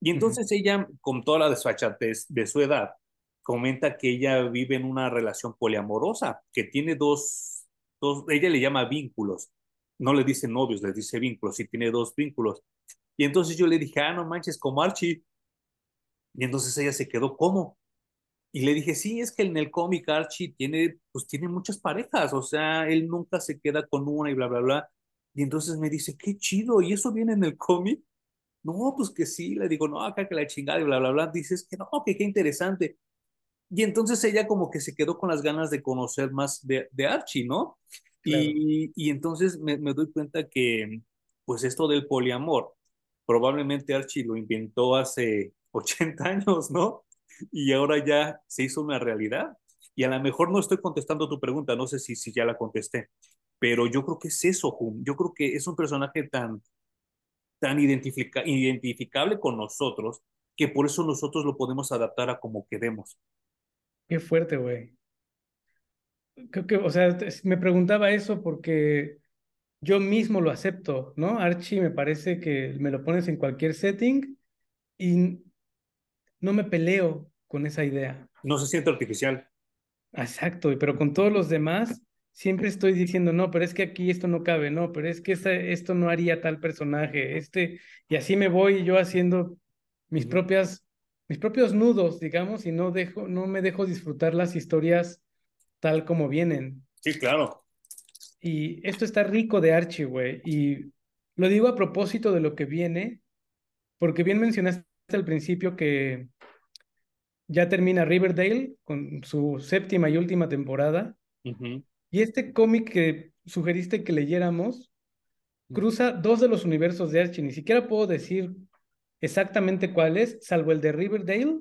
A: Y entonces ella, con toda la desfachatez de su edad, comenta que ella vive en una relación poliamorosa, que tiene dos, dos, ella le llama vínculos no le dice novios, le dice vínculos y tiene dos vínculos. Y entonces yo le dije, ah, no manches, como Archie. Y entonces ella se quedó, ¿cómo? Y le dije, sí, es que en el cómic Archie tiene, pues tiene muchas parejas, o sea, él nunca se queda con una y bla, bla, bla. Y entonces me dice, qué chido, ¿y eso viene en el cómic? No, pues que sí, le digo, no, acá que la chingada y bla, bla, bla. Dices que no, que qué interesante. Y entonces ella como que se quedó con las ganas de conocer más de, de Archie, ¿no? Y, y, entonces me, me, doy cuenta que, pues esto del poliamor, probablemente Archie lo inventó hace (laughs) 80 años, ¿no? Y ahora ya se hizo una realidad. Y a lo mejor no estoy contestando tu pregunta, no sé si, si ya la contesté, pero yo creo que es eso, Yo creo que es un personaje tan, tan identifica, identificable con nosotros que por eso nosotros lo podemos adaptar a como queremos.
B: Qué fuerte, güey. Creo que, o sea, me preguntaba eso porque yo mismo lo acepto, ¿no? Archie me parece que me lo pones en cualquier setting y no me peleo con esa idea.
A: No se siente artificial.
B: Exacto, pero con todos los demás siempre estoy diciendo, no, pero es que aquí esto no cabe, no, pero es que esto no haría tal personaje, este, y así me voy yo haciendo mis propias, mis propios nudos, digamos, y no dejo, no me dejo disfrutar las historias tal como vienen.
A: Sí, claro.
B: Y esto está rico de Archie, güey. Y lo digo a propósito de lo que viene, porque bien mencionaste al principio que ya termina Riverdale con su séptima y última temporada. Y este cómic que sugeriste que leyéramos cruza dos de los universos de Archie. Ni siquiera puedo decir exactamente cuál es, salvo el de Riverdale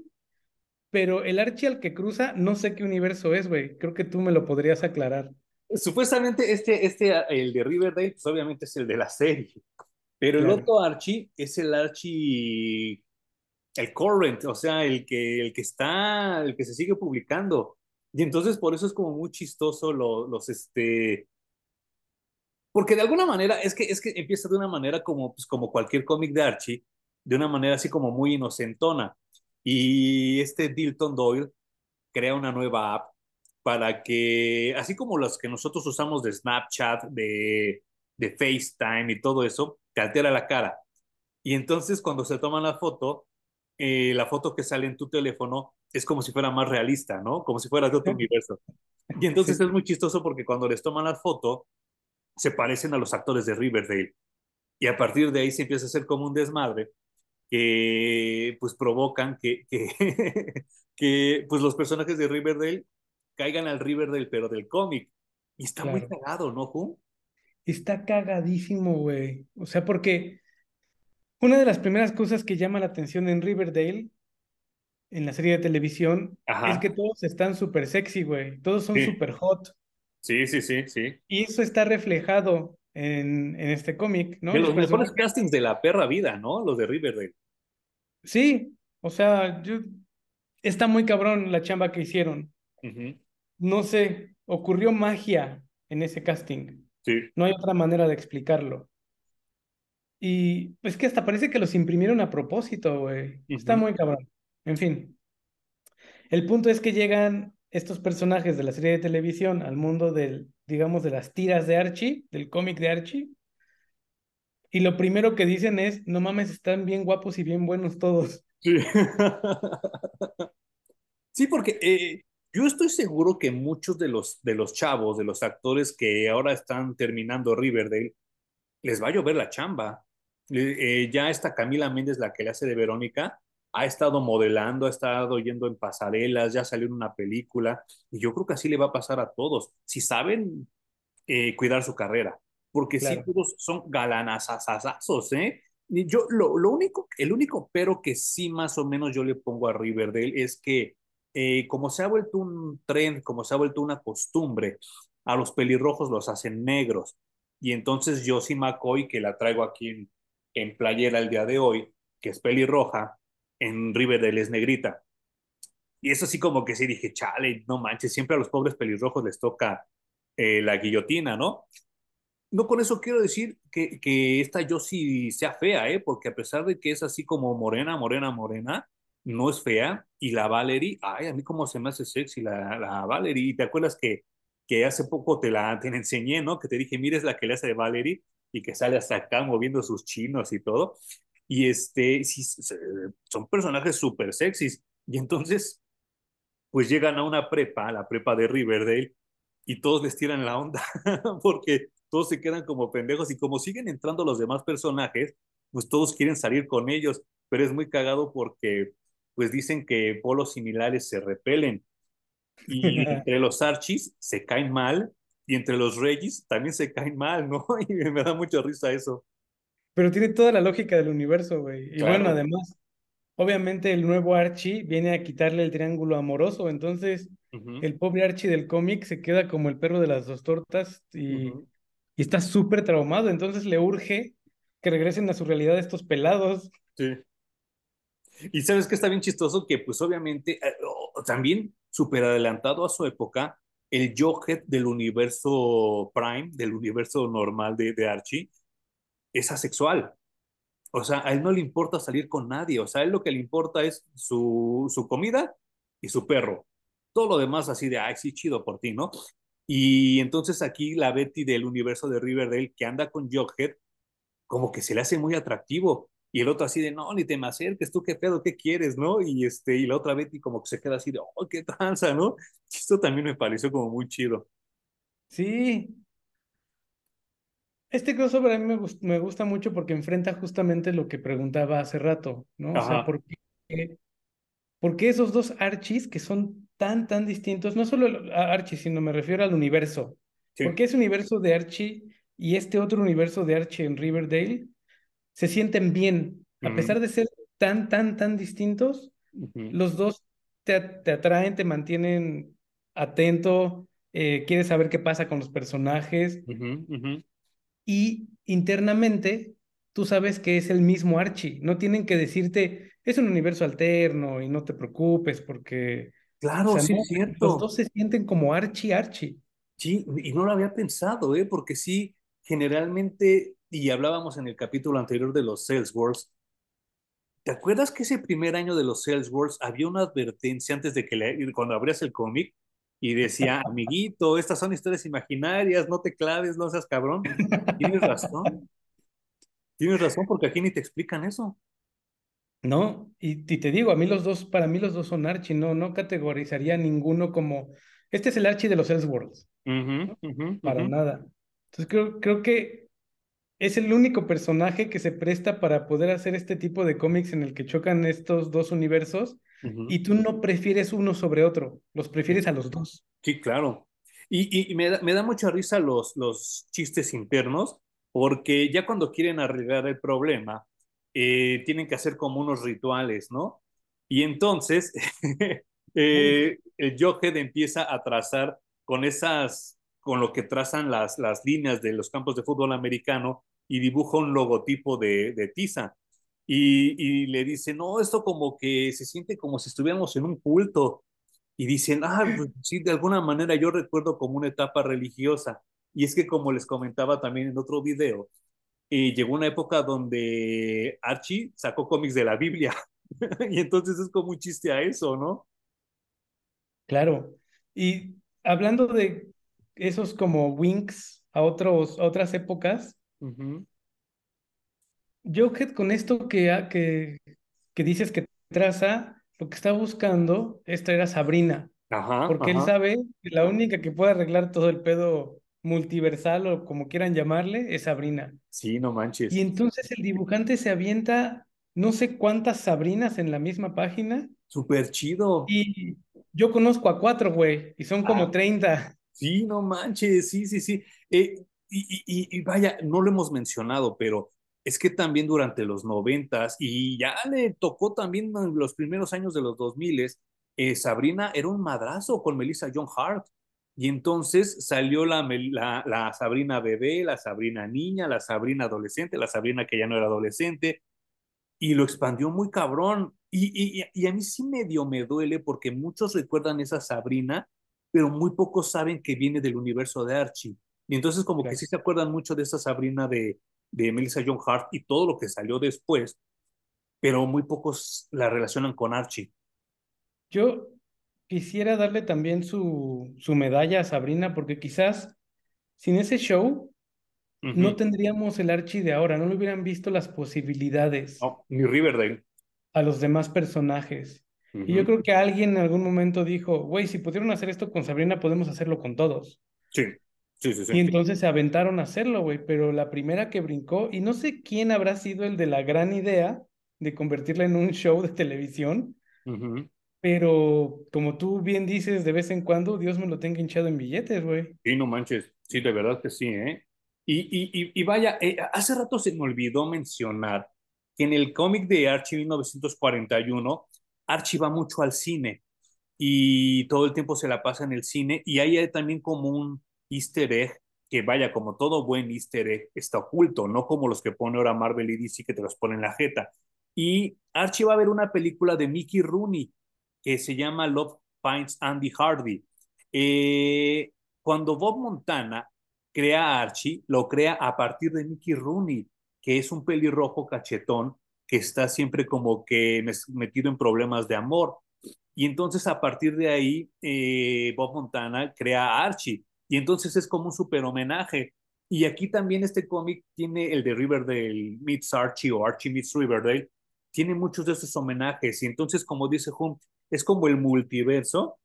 B: pero el Archie al que cruza, no sé qué universo es, güey. Creo que tú me lo podrías aclarar.
A: Supuestamente este, este, el de Riverdale, pues obviamente es el de la serie, Pero el otro Archie es el Archie, el current, o sea, el que, el que está, el que se sigue publicando. Y entonces por eso es como muy chistoso lo- los, este, porque de alguna manera, es que, es que empieza de una manera como, pues, como cualquier cómic de Archie, de una manera así como muy inocentona. Y este Dilton Doyle crea una nueva app para que, así como los que nosotros usamos de Snapchat, de, de FaceTime y todo eso, te altera la cara. Y entonces cuando se toma la foto, eh, la foto que sale en tu teléfono es como si fuera más realista, ¿no? Como si fuera de otro universo. Y entonces es muy chistoso porque cuando les toman la foto, se parecen a los actores de Riverdale. Y a partir de ahí se empieza a hacer como un desmadre que pues provocan que, que, (laughs) que pues los personajes de Riverdale caigan al Riverdale, pero del cómic. Y está muy cagado, ¿no, Ju?
B: Está cagadísimo, güey. O sea, porque una de las primeras cosas que llama la atención en Riverdale, en la serie de televisión, es que todos están súper sexy, güey. Todos son
A: Sí.
B: súper hot.
A: Sí, sí, sí, sí.
B: Y eso está reflejado en, en este cómic, ¿no?
A: De
B: Los
A: los mejores castings de la perra vida, ¿no? Los de Riverdale.
B: Sí, o sea, yo... está muy cabrón la chamba que hicieron. No sé, ocurrió magia en ese casting.
A: Sí.
B: No hay otra manera de explicarlo. Y es que hasta parece que los imprimieron a propósito, güey. Está muy cabrón. En fin. El punto es que llegan estos personajes de la serie de televisión al mundo del, digamos, de las tiras de Archie, del cómic de Archie. Y lo primero que dicen es, no mames, están bien guapos y bien buenos todos.
A: Sí. (laughs) Sí, porque eh, yo estoy seguro que muchos de los, de los chavos, de los actores que ahora están terminando Riverdale, les va a llover la chamba. Eh, ya esta Camila Méndez, la que le hace de Verónica, ha estado modelando, ha estado yendo en pasarelas, ya salió en una película, y yo creo que así le va a pasar a todos, si saben eh, cuidar su carrera, porque sí, todos son galanazazazazos, ¿eh? Y yo, lo, lo único, el único pero que sí más o menos yo le pongo a Riverdale es que eh, como se ha vuelto un trend, como se ha vuelto una costumbre, a los pelirrojos los hacen negros. Y entonces Josie McCoy, que la traigo aquí en, en playera el día de hoy, que es pelirroja, en Riverdale es negrita. Y eso sí como que sí dije, chale, no manches, siempre a los pobres pelirrojos les toca eh, la guillotina, ¿no? No con eso quiero decir que, que esta Josie sea fea, ¿eh? Porque a pesar de que es así como morena, morena, morena, no es fea. Y la Valerie, ay, a mí como se me hace sexy la, la Valerie. Y te acuerdas que, que hace poco te la te la enseñé, ¿no? Que te dije, mira, es la que le hace de Valerie y que sale hasta acá moviendo sus chinos y todo. Y este, sí, son personajes súper sexys. Y entonces, pues llegan a una prepa, la prepa de Riverdale, y todos les tiran la onda, (laughs) porque todos se quedan como pendejos y como siguen entrando los demás personajes, pues todos quieren salir con ellos, pero es muy cagado porque pues dicen que polos similares se repelen y (laughs) entre los Archies se caen mal y entre los Regis también se caen mal, ¿no? (laughs) Y me da mucha risa eso.
B: Pero tiene toda la lógica del universo, güey. Y bueno,
A: Claro.
B: además, obviamente el nuevo Archie viene a quitarle el triángulo amoroso, entonces
A: Ujú,
B: el pobre Archie del cómic se queda como el perro de las dos tortas y,
A: ujú.
B: Y está súper traumado, entonces le urge que regresen a su realidad estos pelados.
A: Sí. Y sabes que está bien chistoso que pues obviamente eh, también súper adelantado a su época, el Jughead del universo Prime, del universo normal de, de Archie, es asexual. O sea, a él no le importa salir con nadie, o sea, a él lo que le importa es su, su comida y su perro. Todo lo demás así de, ay, sí, chido por ti, ¿no? Y entonces aquí la Betty del universo de Riverdale que anda con Jughead, como que se le hace muy atractivo. Y el otro así de, no, ni te me acerques, tú qué pedo, qué quieres, ¿no? Y, este, y la otra Betty como que se queda así de, oh, qué tranza, ¿no? Esto también me pareció como muy chido.
B: Sí, este crossover a mí me, me gusta mucho porque enfrenta justamente lo que preguntaba hace rato, ¿no? O sea, ¿por qué, por qué esos dos Archies que son tan, tan distintos? No solo a Archie, sino me refiero al universo.
A: sí.
B: ¿Por qué ese universo de Archie y este otro universo de Archie en Riverdale se sienten bien? A
A: Ujú,
B: pesar de ser tan, tan, tan distintos,
A: ujú,
B: los dos te, te atraen, te mantienen atento, eh, quieres saber qué pasa con los personajes
A: ujú, ujú.
B: y internamente tú sabes que es el mismo Archie. No tienen que decirte, es un universo alterno y no te preocupes porque...
A: Claro, sí, es cierto.
B: Los dos se sienten como Archie, Archie.
A: Sí, y no lo había pensado, ¿eh? Porque sí, generalmente, y hablábamos en el capítulo anterior de los Salesforce, ¿te acuerdas que ese primer año de los Salesforce había una advertencia antes de que le, cuando abrías el cómic y decía, (laughs) amiguito, estas son historias imaginarias, no te claves, no seas cabrón? Tienes razón. Tienes razón, porque aquí ni te explican eso.
B: No, y, te digo, a mí los dos, para mí los dos son Archie, no, no categorizaría ninguno como, este es el Archie de los Elseworlds. para nada. Entonces creo, creo que es el único personaje que se presta para poder hacer este tipo de cómics en el que chocan estos dos universos y tú no prefieres uno sobre otro, los prefieres a los dos.
A: Sí, claro. Y, y me, da, me, da, mucha risa los, los chistes internos, porque ya cuando quieren arreglar el problema, eh, tienen que hacer como unos rituales, ¿no? Y entonces (laughs) eh, el Johead empieza a trazar con esas, con lo que trazan las, las líneas de los campos de fútbol americano y dibuja un logotipo de, de Tiza. Y, y, le dice, no, esto como que se siente como si estuviéramos en un culto. Y dicen, ah, pues, (laughs) sí, de alguna manera yo recuerdo como una etapa religiosa. Y es que como les comentaba también en otro video, eh, llegó una época donde Archie sacó cómics de la Biblia. (laughs) y entonces es como un chiste a eso, ¿no?
B: Claro. Y hablando de esos como winks a, otros, otras épocas, uh con esto que, que, que dices que traza, lo que está buscando es traer a Sabrina. Ajá, porque él sabe que la única que puede arreglar todo el pedo multiversal o como quieran llamarle, es Sabrina.
A: Sí, no manches.
B: Y entonces el dibujante se avienta no sé cuántas Sabrinas en la misma página.
A: Súper chido.
B: Y yo conozco a cuatro, güey, y son como 30. Ah,
A: sí, no manches, sí, sí, sí. Eh, y, y, y, vaya, no lo hemos mencionado, pero es que también durante los noventas y ya le tocó también en los primeros años de los dos miles, eh, Sabrina era un madrazo con Melissa John Hart. Y entonces salió la, la, la, Sabrina bebé, la Sabrina niña, la Sabrina adolescente, la Sabrina que ya no era adolescente, y lo expandió muy cabrón. Y, y, y a mí sí medio me duele porque muchos recuerdan esa Sabrina, pero muy pocos saben que viene del universo de Archie. Y entonces como que sí se acuerdan mucho de esa Sabrina de, de Melissa John Hart y todo lo que salió después, pero muy pocos la relacionan con Archie.
B: Yo quisiera darle también su, su medalla a Sabrina, porque quizás sin ese show no tendríamos el Archie de ahora, no le hubieran visto las posibilidades.
A: ni Riverdale.
B: A los demás personajes. Y yo creo que alguien en algún momento dijo, güey, si pudieron hacer esto con Sabrina, podemos hacerlo con todos.
A: Sí. Sí, sí, sí.
B: Y entonces se aventaron a hacerlo, güey, pero la primera que brincó, y no sé quién habrá sido el de la gran idea de convertirla en un show de televisión, pero como tú bien dices, de vez en cuando Dios me lo tenga hinchado en billetes, güey.
A: Sí, no manches. Sí, de verdad que sí, ¿eh? Y, y, y, vaya, eh, hace rato se me olvidó mencionar que en el cómic de Archie 1941, Archie va mucho al cine y todo el tiempo se la pasa en el cine y hay también como un easter egg que vaya, como todo buen easter egg, está oculto, no como los que pone ahora Marvel y DC que te los ponen en la jeta. Y Archie va a ver una película de Mickey Rooney que se llama Love Finds Andy Hardy. Eh, cuando Bob Montana crea a Archie, lo crea a partir de Mickey Rooney, que es un pelirrojo cachetón que está siempre como que metido en problemas de amor. Y entonces a partir de ahí, eh, Bob Montana crea a Archie. Y entonces es como un super homenaje. Y aquí también este cómic tiene el de Riverdale Meets Archie o Archie Meets Riverdale, tiene muchos de esos homenajes. Y entonces, como dice Hum, es como el multiverso,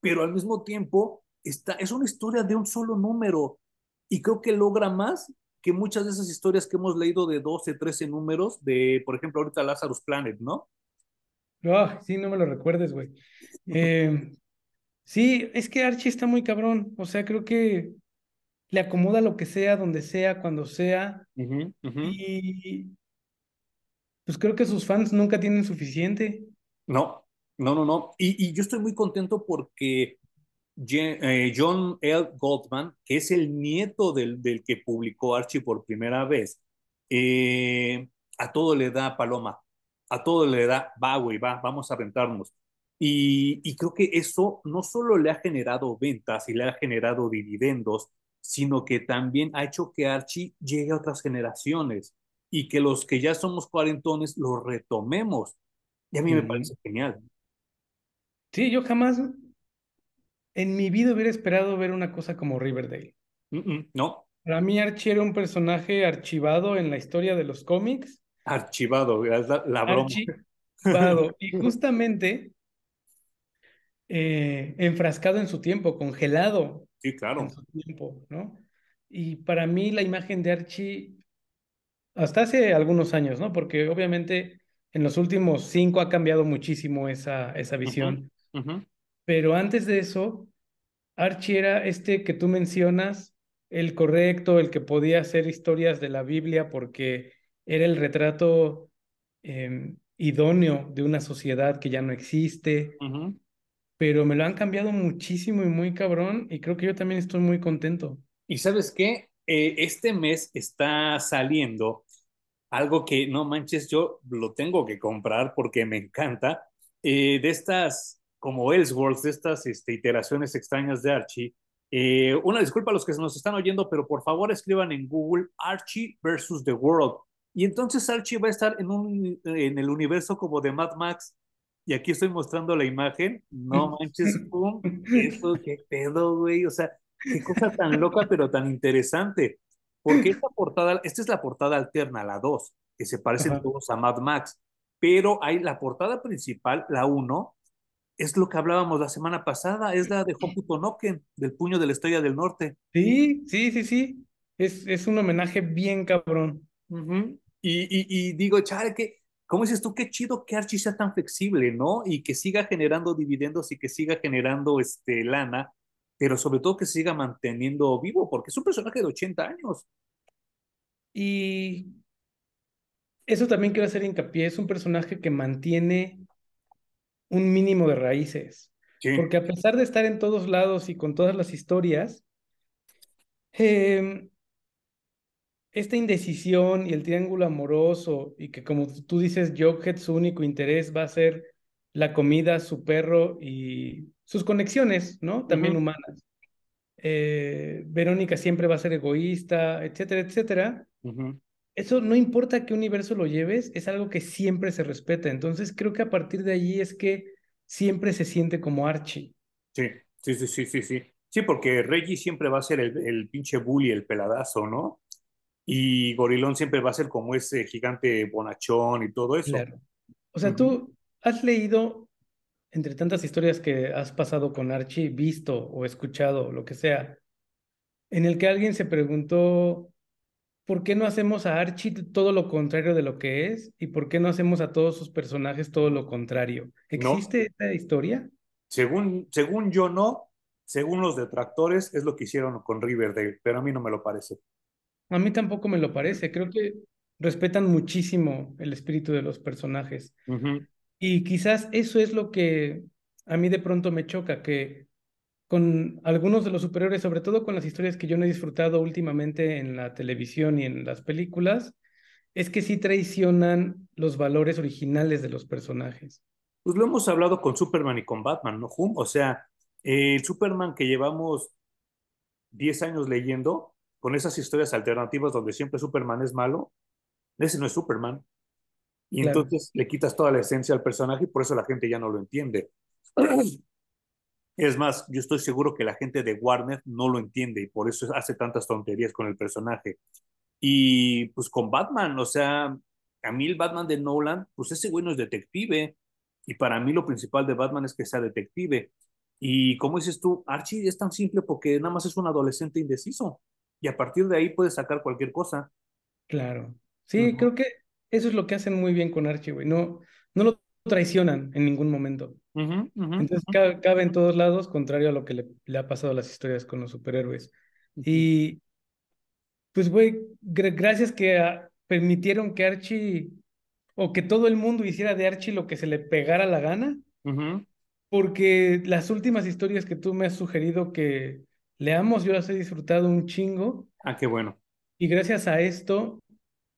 A: pero al mismo tiempo está, es una historia de un solo número y creo que logra más que muchas de esas historias que hemos leído de 12, 13 números, de, por ejemplo, ahorita Lazarus Planet, ¿no?
B: Ah, sí, no me lo recuerdes, güey. Eh, sí, es que Archie está muy cabrón, o sea, creo que le acomoda lo que sea, donde sea, cuando sea, y pues creo que sus fans nunca tienen suficiente.
A: No, no, no, no. Y, yo estoy muy contento porque eh, John L. Goldman, que es el nieto del, que publicó Archie por primera vez, eh, a todo le da paloma, a todo le da, va, güey, va, vamos a rentarnos. Y, y creo que eso no solo le ha generado ventas y le ha generado dividendos, sino que también ha hecho que Archie llegue a otras generaciones y que los que ya somos cuarentones lo retomemos. Y a mí me parece genial.
B: Sí, yo jamás en mi vida hubiera esperado ver una cosa como Riverdale.
A: no.
B: Para mí Archie era un personaje archivado en la historia de los cómics.
A: Archivado, la, la broma.
B: Archivado. (laughs) Y justamente eh, enfrascado en su tiempo, congelado.
A: Sí, claro.
B: En su tiempo, ¿no? Y para mí la imagen de Archie, hasta hace algunos años, ¿no? Porque obviamente en los últimos cinco ha cambiado muchísimo esa, esa visión. Pero antes de eso, Archie era este que tú mencionas, el correcto, el que podía hacer historias de la Biblia porque era el retrato em, idóneo de una sociedad que ya no existe. Pero me lo han cambiado muchísimo y muy cabrón y creo que yo también estoy muy contento.
A: Y sabes qué, eh, este mes está saliendo algo que no manches, yo lo tengo que comprar porque me encanta, eh, de estas como Ellsworth, de estas este, iteraciones extrañas de Archie. Eh, una disculpa a los que nos están oyendo, pero por favor escriban en Google Archie versus The World. Y entonces Archie va a estar en, un, en el universo como de Mad Max. Y aquí estoy mostrando la imagen. No (laughs) manches, pum, eso, qué pedo, güey. O sea, qué cosa tan loca, pero tan interesante. Porque (clears throat) esta portada, esta es la portada alterna, la 2, que se parecen todos a Mad Max. Pero hay la portada principal, la 1, es lo que hablábamos la semana pasada, es la de Hokuto Noken, del puño de la estrella del norte.
B: Sí, sí, sí, sí. Es, es un homenaje bien cabrón.
A: y, y, digo, chale, que, ¿cómo dices tú? Qué chido que Archie sea tan flexible, ¿no? Y que siga generando dividendos y que siga generando este, lana, pero sobre todo que siga manteniendo vivo, porque es un personaje de 80 años.
B: Y eso también quiero hacer hincapié, es un personaje que mantiene un mínimo de raíces. Porque a pesar de estar en todos lados y con todas las historias, em, esta indecisión y el triángulo amoroso y que como tú dices, Jughead su único interés va a ser la comida, su perro y sus conexiones, ¿no? También humanas. Eh, Verónica siempre va a ser egoísta, etcétera, etcétera eso no importa qué universo lo lleves, es algo que siempre se respeta. Entonces creo que a partir de allí es que siempre se siente como Archie.
A: Sí, sí, sí, sí, sí, sí. Sí, porque Reggie siempre va a ser el, el pinche bully, el peladazo, ¿no? Y Gorilón siempre va a ser como ese gigante bonachón y todo eso. Claro.
B: O sea, tú has leído, entre tantas historias que has pasado con Archie, visto o escuchado, lo que sea, en el que alguien se preguntó ¿por qué no hacemos a Archie todo lo contrario de lo que es? ¿Y por qué no hacemos a todos sus personajes todo lo contrario? ¿Existe esta historia?
A: Según, según yo no, según los detractores es lo que hicieron con Riverdale, pero a mí no me lo parece.
B: A mí tampoco me lo parece, creo que respetan muchísimo el espíritu de los personajes. Y quizás eso es lo que a mí de pronto me choca, que con algunos de los superiores, sobre todo con las historias que yo no he disfrutado últimamente en la televisión y en las películas, es que sí traicionan los valores originales de los personajes.
A: Pues lo hemos hablado con Superman y con Batman, ¿no, O sea, el Superman que llevamos 10 años leyendo, con esas historias alternativas donde siempre Superman es malo, ese no es Superman. Y entonces le quitas toda la esencia al personaje y por eso la gente ya no lo entiende. Es más, yo estoy seguro que la gente de Warner no lo entiende y por eso hace tantas tonterías con el personaje. Y pues con Batman, o sea, a mí el Batman de Nolan, pues ese güey no es detective. Y para mí lo principal de Batman es que sea detective. Y como dices tú, Archie es tan simple porque nada más es un adolescente indeciso. Y a partir de ahí puede sacar cualquier cosa.
B: Claro. Sí, creo que eso es lo que hacen muy bien con Archie, güey. No, no lo traicionan en ningún momento. Entonces cabe, en todos lados, contrario a lo que le, ha pasado a las historias con los superhéroes. Y pues, güey, gracias que ah, permitieron que Archie o que todo el mundo hiciera de Archie lo que se le pegara la gana. Porque las últimas historias que tú me has sugerido que leamos, yo las he disfrutado un chingo.
A: Ah, qué bueno.
B: Y gracias a esto,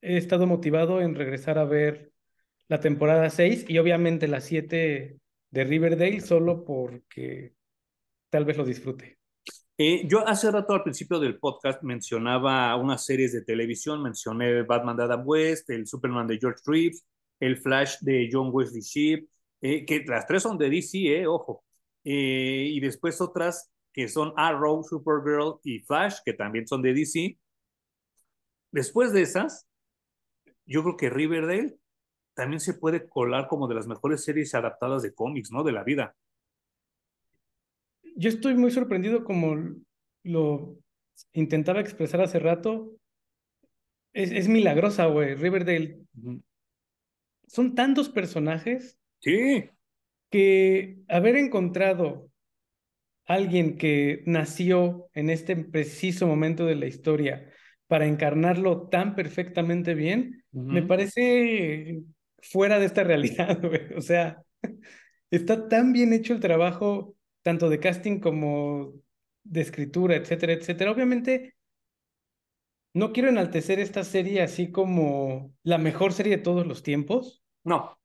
B: he estado motivado en regresar a ver la temporada 6 y obviamente la 7 de Riverdale solo porque tal vez lo disfrute.
A: Eh, yo hace rato al principio del podcast mencionaba unas series de televisión, mencioné Batman de Adam West, el Superman de George Reeves, el Flash de John Wesley Shipp, eh, que las tres son de DC, eh, ojo. Eh, y después otras que son Arrow, Supergirl y Flash, que también son de DC. Después de esas, yo creo que Riverdale también se puede colar como de las mejores series adaptadas de cómics, ¿no? De la vida.
B: Yo estoy muy sorprendido como lo intentaba expresar hace rato. Es, es milagrosa, güey. Riverdale. Uh -huh. Son tantos personajes.
A: Sí.
B: Que haber encontrado alguien que nació en este preciso momento de la historia para encarnarlo tan perfectamente bien, uh -huh. me parece fuera de esta realidad, (laughs) güey. O sea, está tan bien hecho el trabajo, tanto de casting como de escritura, etcétera, etcétera. Obviamente, no quiero enaltecer esta serie así como la mejor serie de todos los tiempos.
A: No.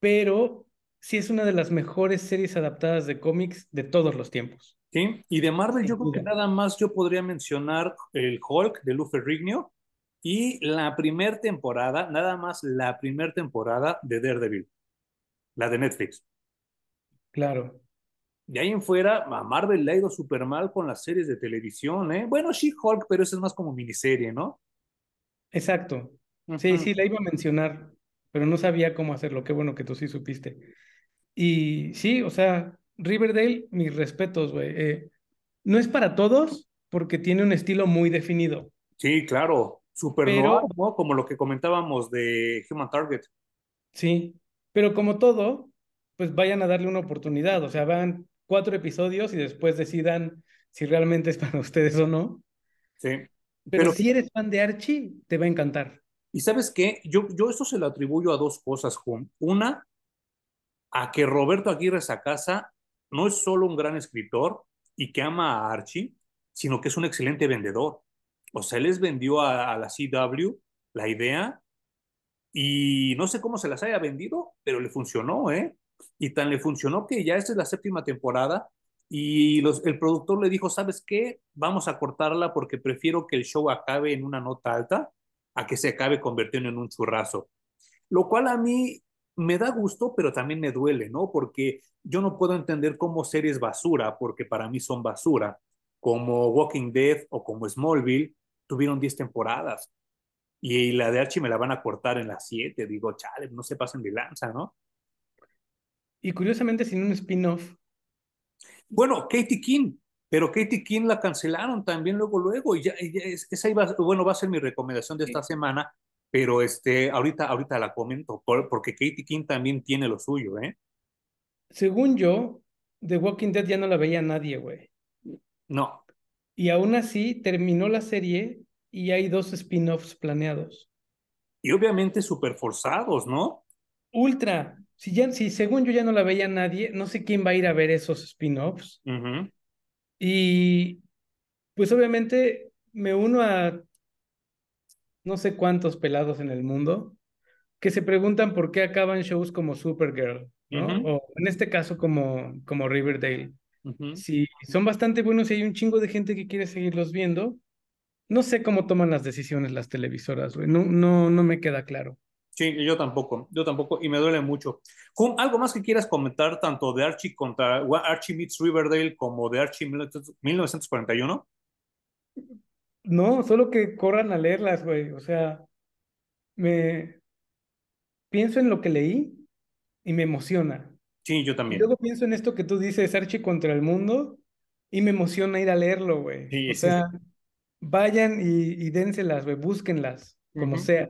B: Pero sí es una de las mejores series adaptadas de cómics de todos los tiempos.
A: Sí, y de Marvel yo creo que nada más yo podría mencionar el Hulk de Lou Ferrigno y la primera temporada, nada más la primera temporada de Daredevil, la de Netflix.
B: Claro.
A: De ahí en fuera, a Marvel le ha ido súper mal con las series de televisión, ¿eh? Bueno, She-Hulk, pero eso es más como miniserie, ¿no?
B: Exacto. Uh -huh. Sí, sí, la iba a mencionar, pero no sabía cómo hacerlo. Qué bueno que tú sí supiste. Y sí, o sea, Riverdale, mis respetos, güey. Eh, no es para todos porque tiene un estilo muy definido.
A: Sí, claro. Super pero, noir, ¿no? Como lo que comentábamos de Human Target.
B: Sí, pero como todo, pues vayan a darle una oportunidad. O sea, van cuatro episodios y después decidan si realmente es (laughs) para ustedes o no.
A: Sí.
B: Pero, pero si eres fan de Archie, te va a encantar.
A: Y sabes qué, yo, yo esto se lo atribuyo a dos cosas, Juan. Una, a que Roberto Aguirre Sacasa no es solo un gran escritor y que ama a Archie, sino que es un excelente vendedor. O sea, él les vendió a, la CW la idea y no sé cómo se las haya vendido, pero le funcionó, ¿eh? Y tan le funcionó que ya esta es la séptima temporada y el productor le dijo, ¿sabes qué? Vamos a cortarla porque prefiero que el show acabe en una nota alta a que se acabe convirtiendo en un churrazo. Lo cual a mí me da gusto, pero también me duele, ¿no? Porque yo no puedo entender cómo series basura, porque para mí son basura, como Walking Dead o como Smallville, tuvieron 10 temporadas. Y la de Archie me la van a cortar en las 7. Digo, chale, no se pasen de lanza, ¿no?
B: Y curiosamente sin un spin-off.
A: Bueno, Katie King, pero Katie King la cancelaron también luego, luego. Y ya, ya esa iba, bueno, va a ser mi recomendación de esta sí. semana, pero este, ahorita, ahorita la comento, porque Katie King también tiene lo suyo, ¿eh?
B: Según yo, The Walking Dead ya no la veía nadie, güey.
A: No.
B: Y aún así terminó la serie y hay dos spin-offs planeados.
A: Y obviamente súper forzados, ¿no?
B: Ultra. Si, ya, si según yo ya no la veía nadie, no sé quién va a ir a ver esos spin-offs.
A: Uh -huh.
B: Y pues obviamente me uno a no sé cuántos pelados en el mundo que se preguntan por qué acaban shows como Supergirl, ¿no? Uh -huh. O en este caso como, como Riverdale. Uh -huh. Si son bastante buenos y hay un chingo de gente que quiere seguirlos viendo, no sé cómo toman las decisiones las televisoras, güey. No, no, no me queda claro.
A: Sí, yo tampoco, yo tampoco, y me duele mucho. ¿Algo más que quieras comentar tanto de Archie contra Archie meets Riverdale como de Archie 1941?
B: No, solo que corran a leerlas, güey. O sea, me pienso en lo que leí y me emociona.
A: Sí, yo también.
B: Y luego pienso en esto que tú dices, Archie contra el mundo, y me emociona ir a leerlo, güey.
A: Sí,
B: o sea, sí. vayan y, y dénselas, güey, búsquenlas, como uh -huh. sea.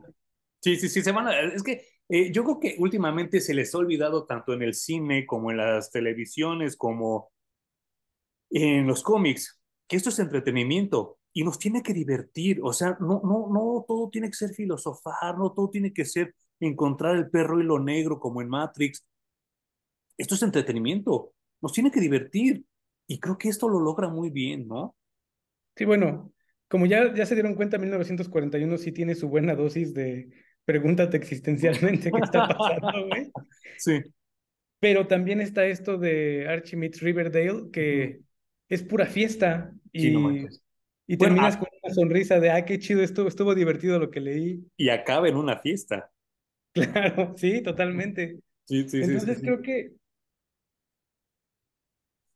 A: Sí, sí, sí, se van a... Es que eh, yo creo que últimamente se les ha olvidado tanto en el cine como en las televisiones, como en los cómics, que esto es entretenimiento y nos tiene que divertir. O sea, no, no, no todo tiene que ser filosofar, no todo tiene que ser encontrar el perro y lo negro como en Matrix. Esto es entretenimiento, nos tiene que divertir. Y creo que esto lo logra muy bien, ¿no?
B: Sí, bueno, como ya, ya se dieron cuenta, 1941 sí tiene su buena dosis de pregúntate existencialmente qué está pasando, güey. (laughs)
A: Sí.
B: Pero también está esto de Archie meets Riverdale, que es pura fiesta y,
A: no.
B: Y
A: Bueno,
B: terminas
A: ah-
B: con una sonrisa de, ah, qué chido, estuvo, estuvo divertido lo que leí.
A: Y acaba en una fiesta. (laughs)
B: Claro, sí, totalmente.
A: Sí, sí,
B: Entonces
A: sí.
B: creo que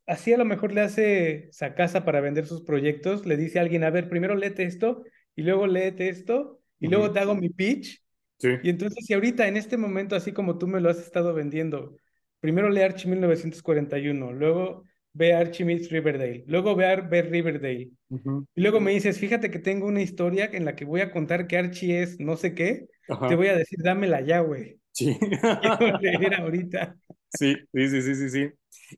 B: así a lo mejor le hace Sacasa para vender sus proyectos, le dice a alguien, a ver, primero léete esto y luego léete esto y luego te hago mi pitch.
A: Sí.
B: Y entonces si ahorita en este momento, así como tú me lo has estado vendiendo, primero lee Archie 1941, luego ve Archie meets Riverdale, luego ve, Ar- ve Riverdale.
A: Ujú.
B: Y luego me dices, fíjate que tengo una historia en la que voy a contar que Archie es no sé qué,
A: Ajá.
B: te voy a decir, dámela ya, güey.
A: Sí. (laughs)
B: Quiero leer ahorita.
A: Sí, sí, sí, sí, sí, sí.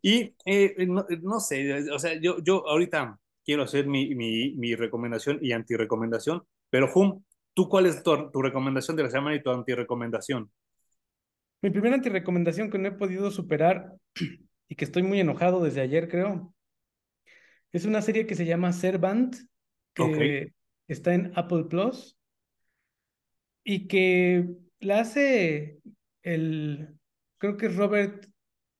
A: Y eh, no, no sé, o sea, yo, yo ahorita quiero hacer mi, mi, mi recomendación y antirecomendación, pero Hum, ¿tú cuál es tu, tu recomendación de la semana y tu antirecomendación?
B: Mi primera antirecomendación que no he podido superar y que estoy muy enojado desde ayer, creo, es una serie que se llama Servant, que está en Apple Plus y que la hace el, creo que es Robert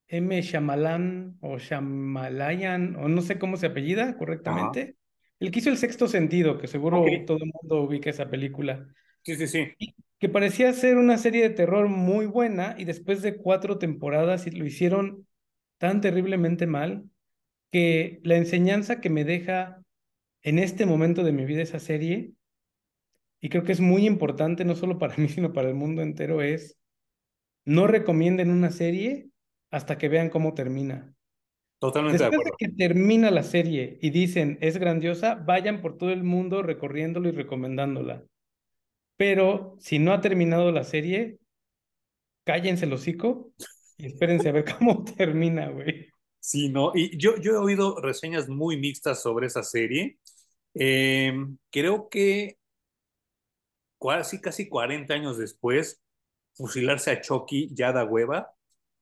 B: M. Shyamalan o Shamalayan, o no sé cómo se apellida correctamente. El que hizo El Sexto Sentido, que seguro todo el mundo ubica esa película.
A: Sí, sí, sí.
B: que parecía ser una serie de terror muy buena y después de cuatro temporadas lo hicieron tan terriblemente mal que la enseñanza que me deja en este momento de mi vida esa serie, y creo que es muy importante no solo para (laughs) mí, sino para el mundo entero, es no recomienden una serie hasta que vean cómo termina.
A: Totalmente de
B: Después de
A: acuerdo.
B: que termina la serie y dicen es grandiosa, vayan por todo el mundo recorriéndolo y recomendándola. Pero si no ha terminado la serie, cállense el hocico y espérense a ver cómo (laughs) termina, güey.
A: Sí, no, y yo, yo he oído reseñas muy mixtas sobre esa serie. Eh, creo que casi, casi 40 años después, fusilarse a Chucky ya da hueva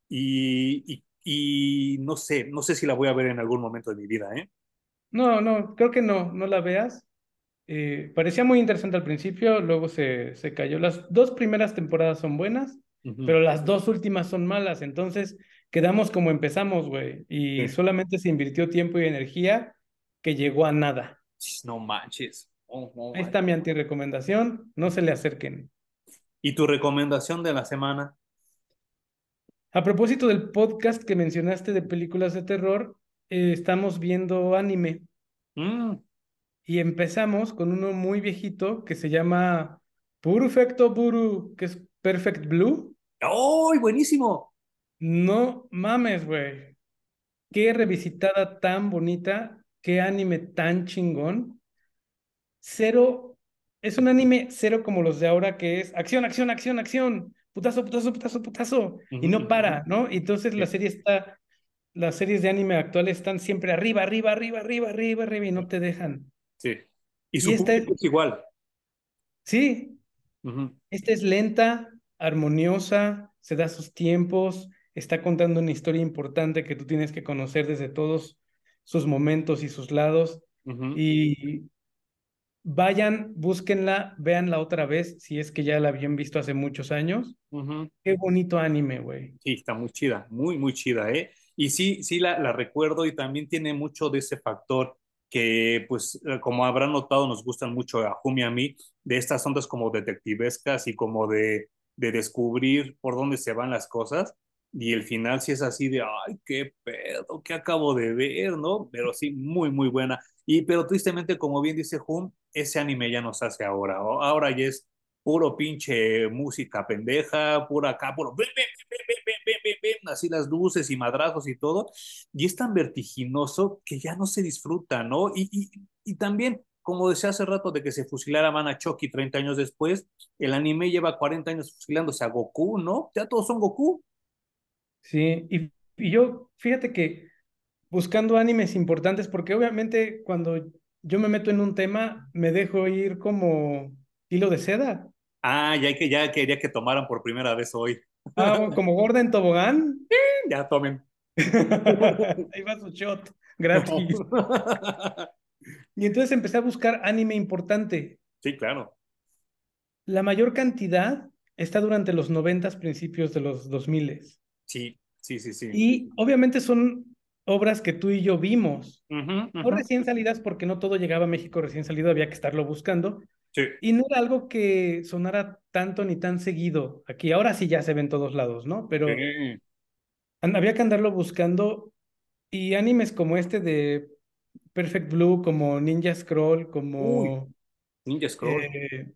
A: y, y, y no sé, no sé si la voy a ver en algún momento de mi vida, ¿eh?
B: No, no, creo que no, no la veas. Eh, parecía muy interesante al principio, luego se, se cayó. Las dos primeras temporadas son buenas, Pero las dos últimas son malas. Entonces quedamos como empezamos, güey. Y
A: Sí.
B: solamente se invirtió tiempo y energía que llegó a nada.
A: No manches. Oh, oh,
B: Ahí está mi antirecomendación, no se le acerquen.
A: ¿Y tu recomendación de la semana?
B: A propósito del podcast que mencionaste de películas de terror, eh, estamos viendo anime
A: Mm,
B: y empezamos con uno muy viejito que se llama Perfecto Buru, que es Perfect Blue.
A: ¡Oh, buenísimo!
B: No mames, güey. Qué revisitada tan bonita, qué anime tan chingón. Cero, es un anime cero como los de ahora que es acción, acción, acción, acción, putazo, putazo, putazo, putazo, y no para, ¿no? Y entonces la serie está, las series de anime actuales están siempre arriba, arriba, arriba, arriba, arriba, arriba, y no te dejan.
A: Sí. Y
B: Y
A: su
B: esta
A: público es igual.
B: Sí, esta es lenta, armoniosa, se da sus tiempos, está contando una historia importante que tú tienes que conocer desde todos sus momentos y sus lados. Y vayan, búsquenla, véanla otra vez, si es que ya la habían visto hace muchos años. Qué bonito anime, güey.
A: Sí, está muy chida, muy, muy chida, ¿eh? Y sí, sí la, la recuerdo y también tiene mucho de ese factor que, pues, eh, como habrán notado, nos gustan mucho a Jumi y a mí, de estas ondas como detectivescas y como de, de descubrir por dónde se van las cosas y el final sí es así de, ay, qué pedo, qué acabo de ver, ¿no? Pero sí, muy, muy buena. Y pero tristemente, como bien dice Hum, ese anime ya nos hace ahora. Ahora ya es puro pinche música pendeja, pura acá, puro, ven, ven, así las luces y madrazos y todo. Y es tan vertiginoso que ya no se disfruta, ¿no? Y, y, y también como decía hace rato, de que se fusilara a Chucky 30 años después, el anime lleva 40 años fusilándose a Goku, ¿no? Ya todos son Goku.
B: Sí, y, y yo, fíjate que buscando animes importantes, porque obviamente cuando yo me meto en un tema, me dejo ir como hilo de seda.
A: Ah, ya que ya quería que tomaran por primera vez hoy.
B: Ah, como (laughs) gorda en tobogán.
A: ya tomen. (laughs)
B: Ahí va su shot, gratis. (laughs) Y entonces empecé a buscar anime importante.
A: Sí, claro.
B: La mayor cantidad está durante los noventas, principios de los dos miles.
A: Sí, sí, sí, sí.
B: Y obviamente son obras que tú y yo vimos.
A: Ujú,
B: No
A: ujú.
B: recién salidas porque no todo llegaba a México recién salido, había que estarlo buscando.
A: Sí.
B: Y no era algo que sonara tanto ni tan seguido aquí. Ahora sí ya se ve en todos lados, ¿no? Pero
A: Sí.
B: había que andarlo buscando. Y animes como este de Perfect Blue, como Ninja Scroll, como...
A: Ninja Scroll.
B: eh,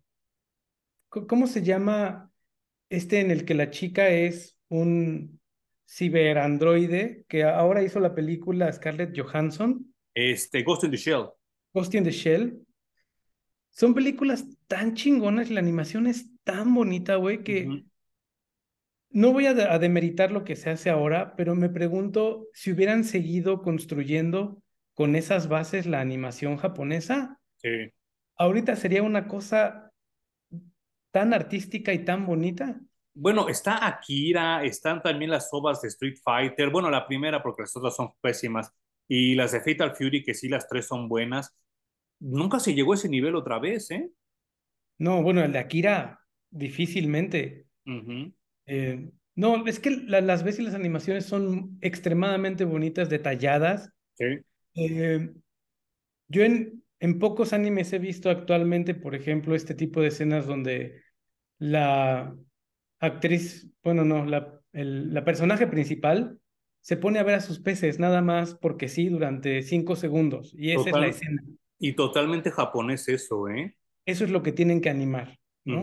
B: ¿cómo se llama este en el que la chica es un ciberandroide que ahora hizo la película Scarlett Johansson,
A: Este, Ghost in the Shell.
B: Ghost in the Shell? Son películas tan chingonas, la animación es tan bonita, güey, que no voy a, de- a demeritar lo que se hace ahora, pero me pregunto si hubieran seguido construyendo con esas bases la animación japonesa,
A: Sí.
B: ahorita sería una cosa tan artística y tan bonita.
A: Bueno, está Akira, están también las ovas de Street Fighter. Bueno, la primera porque las otras son pésimas. Y las de Fatal Fury, que sí, las tres son buenas. Nunca se llegó a ese nivel otra vez, ¿eh?
B: No, bueno, el de Akira, difícilmente. Eh, no, es que la- las veces las animaciones son extremadamente bonitas, detalladas.
A: Sí.
B: Eh, yo en, en pocos animes he visto actualmente, por ejemplo, este tipo de escenas donde la actriz, bueno, no, la, el, la personaje principal se pone a ver a sus peces nada más porque sí durante cinco segundos y esa es la escena.
A: Y totalmente japonés eso, ¿eh?
B: Eso es lo que tienen que animar, ¿no?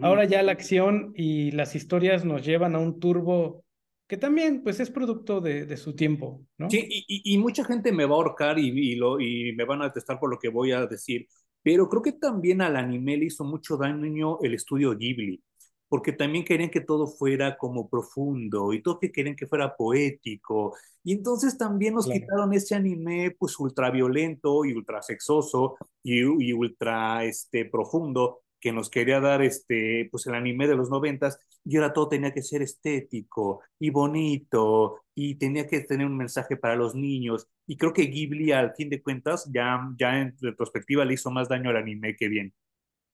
B: Ahora ya la acción y las historias nos llevan a un turbo que también pues es producto de, de su tiempo, ¿no?
A: Sí, y, mucha gente me va a ahorcar y, y lo, y me van a detestar por lo que voy a decir, pero creo que también al anime le hizo mucho daño el estudio Ghibli, porque también querían que todo fuera como profundo y todo que querían que fuera poético, y entonces también nos
B: Claro.
A: quitaron ese anime pues ultraviolento y ultrasexoso y, y ultra este, profundo que nos quería dar este, pues el anime de los noventas, y ahora todo tenía que ser estético y bonito, y tenía que tener un mensaje para los niños, y creo que Ghibli al fin de cuentas, ya, ya en retrospectiva, le hizo más daño al anime que bien.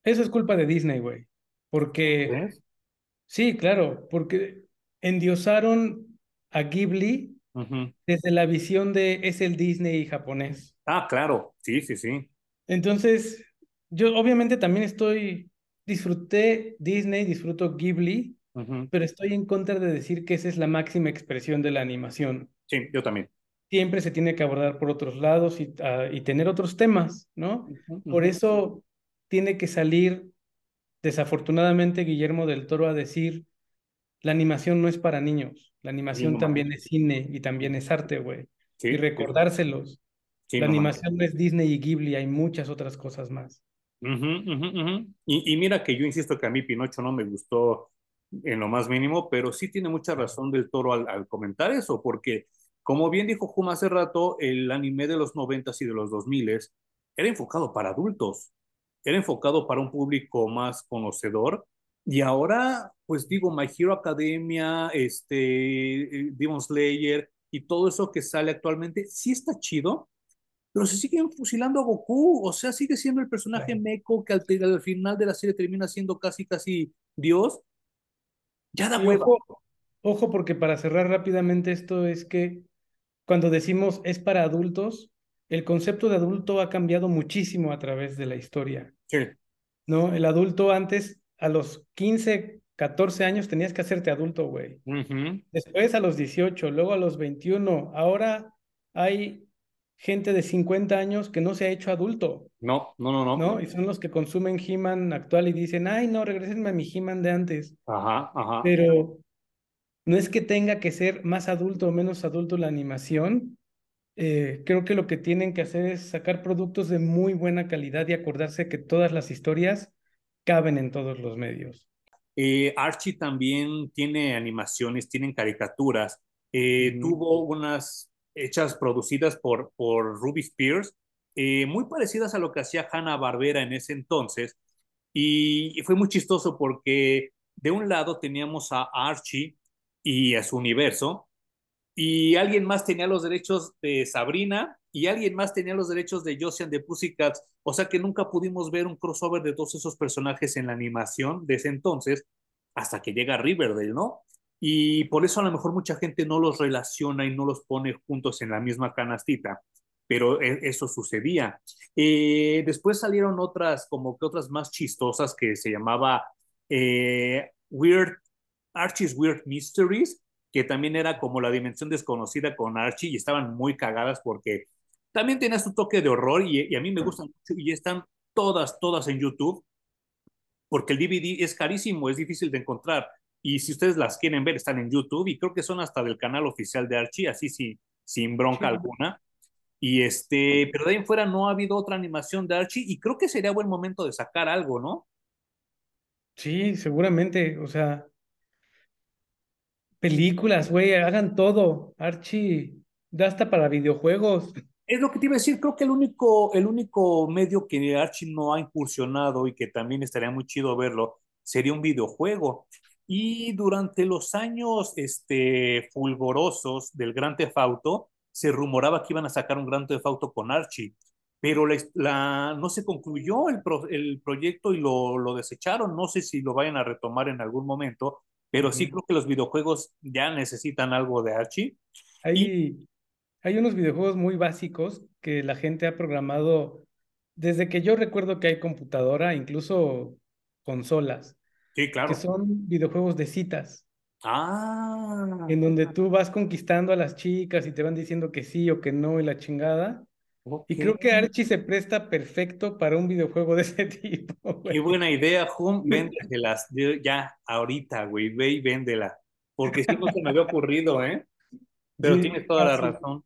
B: Eso es culpa de Disney, güey. Porque,
A: ¿Ves?
B: sí, claro, porque endiosaron a Ghibli desde la visión de es el Disney japonés.
A: Ah, claro, sí, sí, sí.
B: Entonces, yo obviamente también estoy, disfruté Disney, disfruto Ghibli, pero estoy en contra de decir que esa es la máxima expresión de la animación.
A: Sí, yo también.
B: Siempre se tiene que abordar por otros lados y, ah, y tener otros temas, ¿no? Por eso tiene que salir, desafortunadamente, Guillermo del Toro a decir, la animación no es para niños, la animación también es cine y también es arte, güey.
A: Sí,
B: Y recordárselos.
A: sí,
B: La animación no es Disney y Ghibli, hay muchas otras cosas más.
A: Y, mira que yo insisto que a mí Pinocho no me gustó en lo más mínimo, pero sí tiene mucha razón del toro al, al comentar eso, porque como bien dijo Juma hace rato, el anime de los noventas y de los dos miles era enfocado para adultos, era enfocado para un público más conocedor, y ahora, pues digo, My Hero Academia, este, eh, Demon Slayer y todo eso que sale actualmente, sí está chido, pero se siguen fusilando a Goku, o sea, sigue siendo el personaje
B: Claro.
A: meco que al, al final de la serie termina siendo casi, casi Dios. Ya da hueva.
B: ojo, ojo, porque para cerrar rápidamente esto es que cuando decimos es para adultos, el concepto de adulto ha cambiado muchísimo a través de la historia,
A: Sí,
B: ¿no? El adulto antes, a los 15, 14 años tenías que hacerte adulto, güey. Después a los 18, luego a los 21. Ahora hay gente de 50 años que no se ha hecho adulto,
A: No, no, no, no.
B: ¿no? Y son los que consumen He-Man actual y dicen, ay, no, regresenme a mi He-Man de antes.
A: Ajá, ajá.
B: Pero no es que tenga que ser más adulto o menos adulto la animación. Eh, creo que lo que tienen que hacer es sacar productos de muy buena calidad y acordarse que todas las historias caben en todos los medios.
A: Eh, Archie también tiene animaciones, tienen caricaturas. Eh. Tuvo unas hechas, producidas por, por Ruby Spears, eh, muy parecidas a lo que hacía Hanna Barbera en ese entonces. Y, fue muy chistoso porque de un lado teníamos a Archie y a su universo, y alguien más tenía los derechos de Sabrina y alguien más tenía los derechos de Josie and the Pussycats, o sea que nunca pudimos ver un crossover de todos esos personajes en la animación de ese entonces hasta que llega Riverdale, ¿no? Y por eso a lo mejor mucha gente no los relaciona y no los pone juntos en la misma canastita, pero e, eso sucedía. Eh, después salieron otras, como que otras más chistosas que se llamaba eh, Weird, Archie's Weird Mysteries, que también era como la dimensión desconocida con Archie y estaban muy cagadas porque también tenía su toque de horror y, y a mí me gustan mucho y están todas, todas en YouTube porque el DVD es carísimo, es difícil de encontrar. Y si ustedes las quieren ver, están en YouTube y creo que son hasta del canal oficial de Archie, así sí, sin bronca sí. alguna. Y este, pero de ahí en fuera no ha habido otra animación de Archie y creo que sería buen momento de sacar algo, ¿no?
B: Sí, seguramente, o sea, películas, güey, hagan todo. Archie, da hasta para videojuegos.
A: Es lo que te iba a decir, creo que el único, el único medio que Archie no ha incursionado y que también estaría muy chido verlo sería un videojuego. Y durante los años este, fulgorosos del Gran Theft Auto, se rumoraba que iban a sacar un Gran Theft Auto con Archie, pero la, la, no se concluyó el, pro, el proyecto y lo, lo, desecharon. No sé si lo vayan a retomar en algún momento, pero uh -huh. sí creo que los videojuegos ya necesitan algo de Archie.
B: Hay, y... hay unos videojuegos muy básicos que la gente ha programado desde que yo recuerdo que hay computadora, incluso consolas.
A: Sí, claro.
B: Que son videojuegos de citas.
A: Ah.
B: En donde tú vas conquistando a las chicas y te van diciendo que sí o que no y la chingada. Okay. Y creo que Archie se presta perfecto para un videojuego de ese (laughs) tipo.
A: Güey. Qué buena idea, Hum. (laughs) Véndeselas ya ahorita, güey. Ve y véndela. Porque si no se me había ocurrido, ¿eh? Pero sí, tienes toda la razón.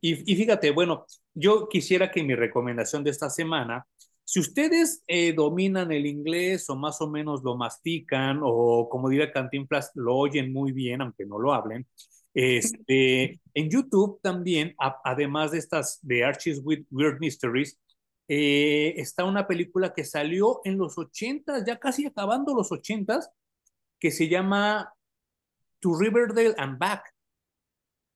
A: Y, y, fíjate, bueno, yo quisiera que mi recomendación de esta semana si ustedes eh, dominan el inglés o más o menos lo mastican o como diría Cantinflas, lo oyen muy bien, aunque no lo hablen, este, (laughs) en YouTube también, a, además de estas de Archie's with Weird Mysteries, eh, está una película que salió en los 80, ya casi acabando los 80, que se llama To Riverdale and Back.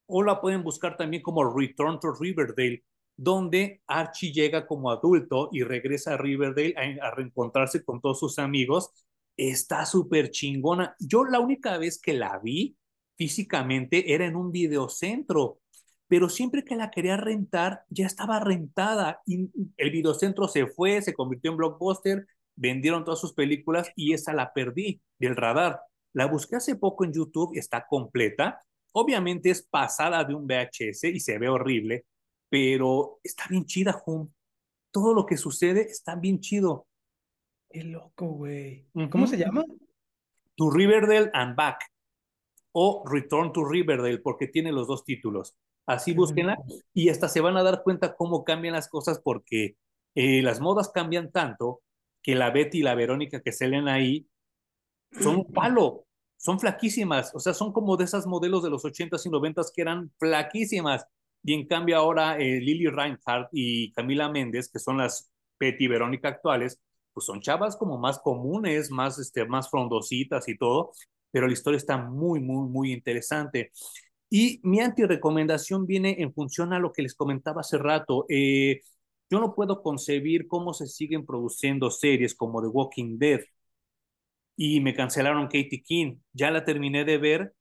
A: O la pueden buscar también como Return to Riverdale donde Archie llega como adulto y regresa a Riverdale a, reencontrarse con todos sus amigos. Está súper chingona. Yo la única vez que la vi físicamente era en un videocentro, pero siempre que la quería rentar ya estaba rentada el videocentro se fue, se convirtió en blockbuster, vendieron todas sus películas y esa la perdí del radar. La busqué hace poco en YouTube, está completa. Obviamente es pasada de un VHS y se ve horrible, pero está bien chida, Hum. Todo lo que sucede está bien chido.
B: Qué loco, güey. Uh -huh. ¿Cómo se llama?
A: To Riverdale and Back o Return to Riverdale, porque tiene los dos títulos. Así búsquenla y hasta se van a dar cuenta cómo cambian las cosas porque eh, las modas cambian tanto que la Betty y la Verónica que salen ahí son un palo, son flaquísimas, o sea, son como de esas modelos de los 80s y 90s que eran flaquísimas y en cambio ahora eh, Lily Reinhardt y Camila Méndez, que son las Betty y Verónica actuales, pues son chavas como más comunes, más, este, más frondositas y todo, pero la historia está muy, muy, muy interesante. Y mi anti-recomendación viene en función a lo que les comentaba hace rato. Eh, yo no puedo concebir cómo se siguen produciendo series como The Walking Dead y me cancelaron Katie King. Ya la terminé de ver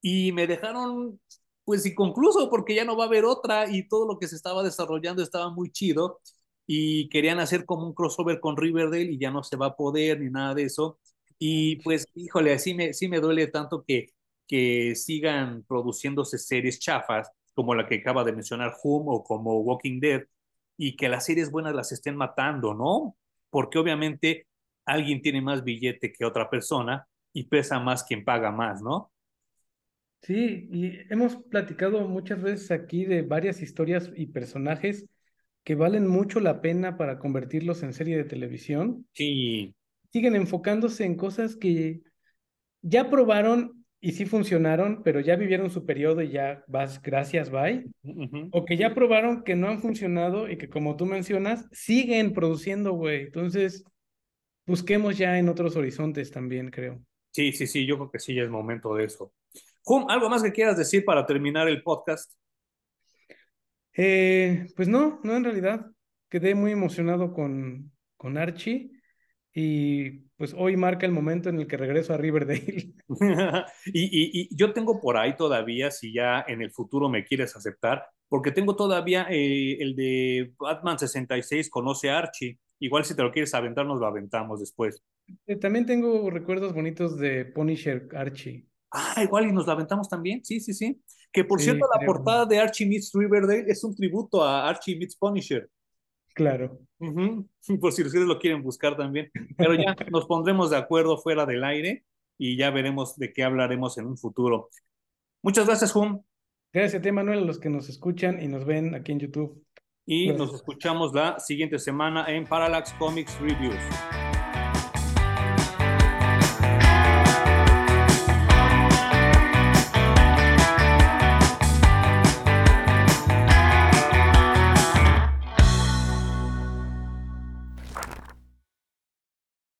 A: y me dejaron pues inconcluso porque ya no va a haber otra y todo lo que se estaba desarrollando estaba muy chido y querían hacer como un crossover con Riverdale y ya no se va a poder ni nada de eso. Y pues, híjole, así me, sí me duele tanto que, que sigan produciéndose series chafas como la que acaba de mencionar Hum o como Walking Dead y que las series buenas las estén matando, ¿no? Porque obviamente alguien tiene más billete que otra persona y pesa más quien paga más, ¿no?
B: Sí, y hemos platicado muchas veces aquí de varias historias y personajes que valen mucho la pena para convertirlos en serie de televisión.
A: Sí.
B: Siguen enfocándose en cosas que ya probaron y sí funcionaron, pero ya vivieron su periodo y ya vas, gracias, bye. Uh -huh. O que ya probaron que no han funcionado y que como tú mencionas, siguen produciendo, güey. Entonces, busquemos ya en otros horizontes también, creo.
A: Sí, sí, sí, yo creo que sí, ya es momento de eso. Hum, ¿algo más que quieras decir para terminar el podcast?
B: Eh, pues no, no en realidad. Quedé muy emocionado con, con Archie y pues hoy marca el momento en el que regreso a Riverdale. (laughs) (laughs)
A: y, y, y, yo tengo por ahí todavía, si ya en el futuro me quieres aceptar, porque tengo todavía eh, el de Batman 66, conoce a Archie. Igual si te lo quieres aventar, nos lo aventamos después.
B: Eh, también tengo recuerdos bonitos de Punisher Archie.
A: Ah, igual y nos lo aventamos también. Sí, sí, sí. Que por sí, cierto, la portada de Archie Meets Riverdale es un tributo a Archie Meets Punisher.
B: Claro.
A: Uh (laughs) -huh. Por si ustedes lo quieren buscar también. Pero ya (laughs) nos pondremos de acuerdo fuera del aire y ya veremos de qué hablaremos en un futuro. Muchas gracias, Hum.
B: Gracias a ti, Manuel, a los que nos escuchan y nos ven aquí en YouTube.
A: Y gracias. nos escuchamos la siguiente semana en Parallax Comics Reviews.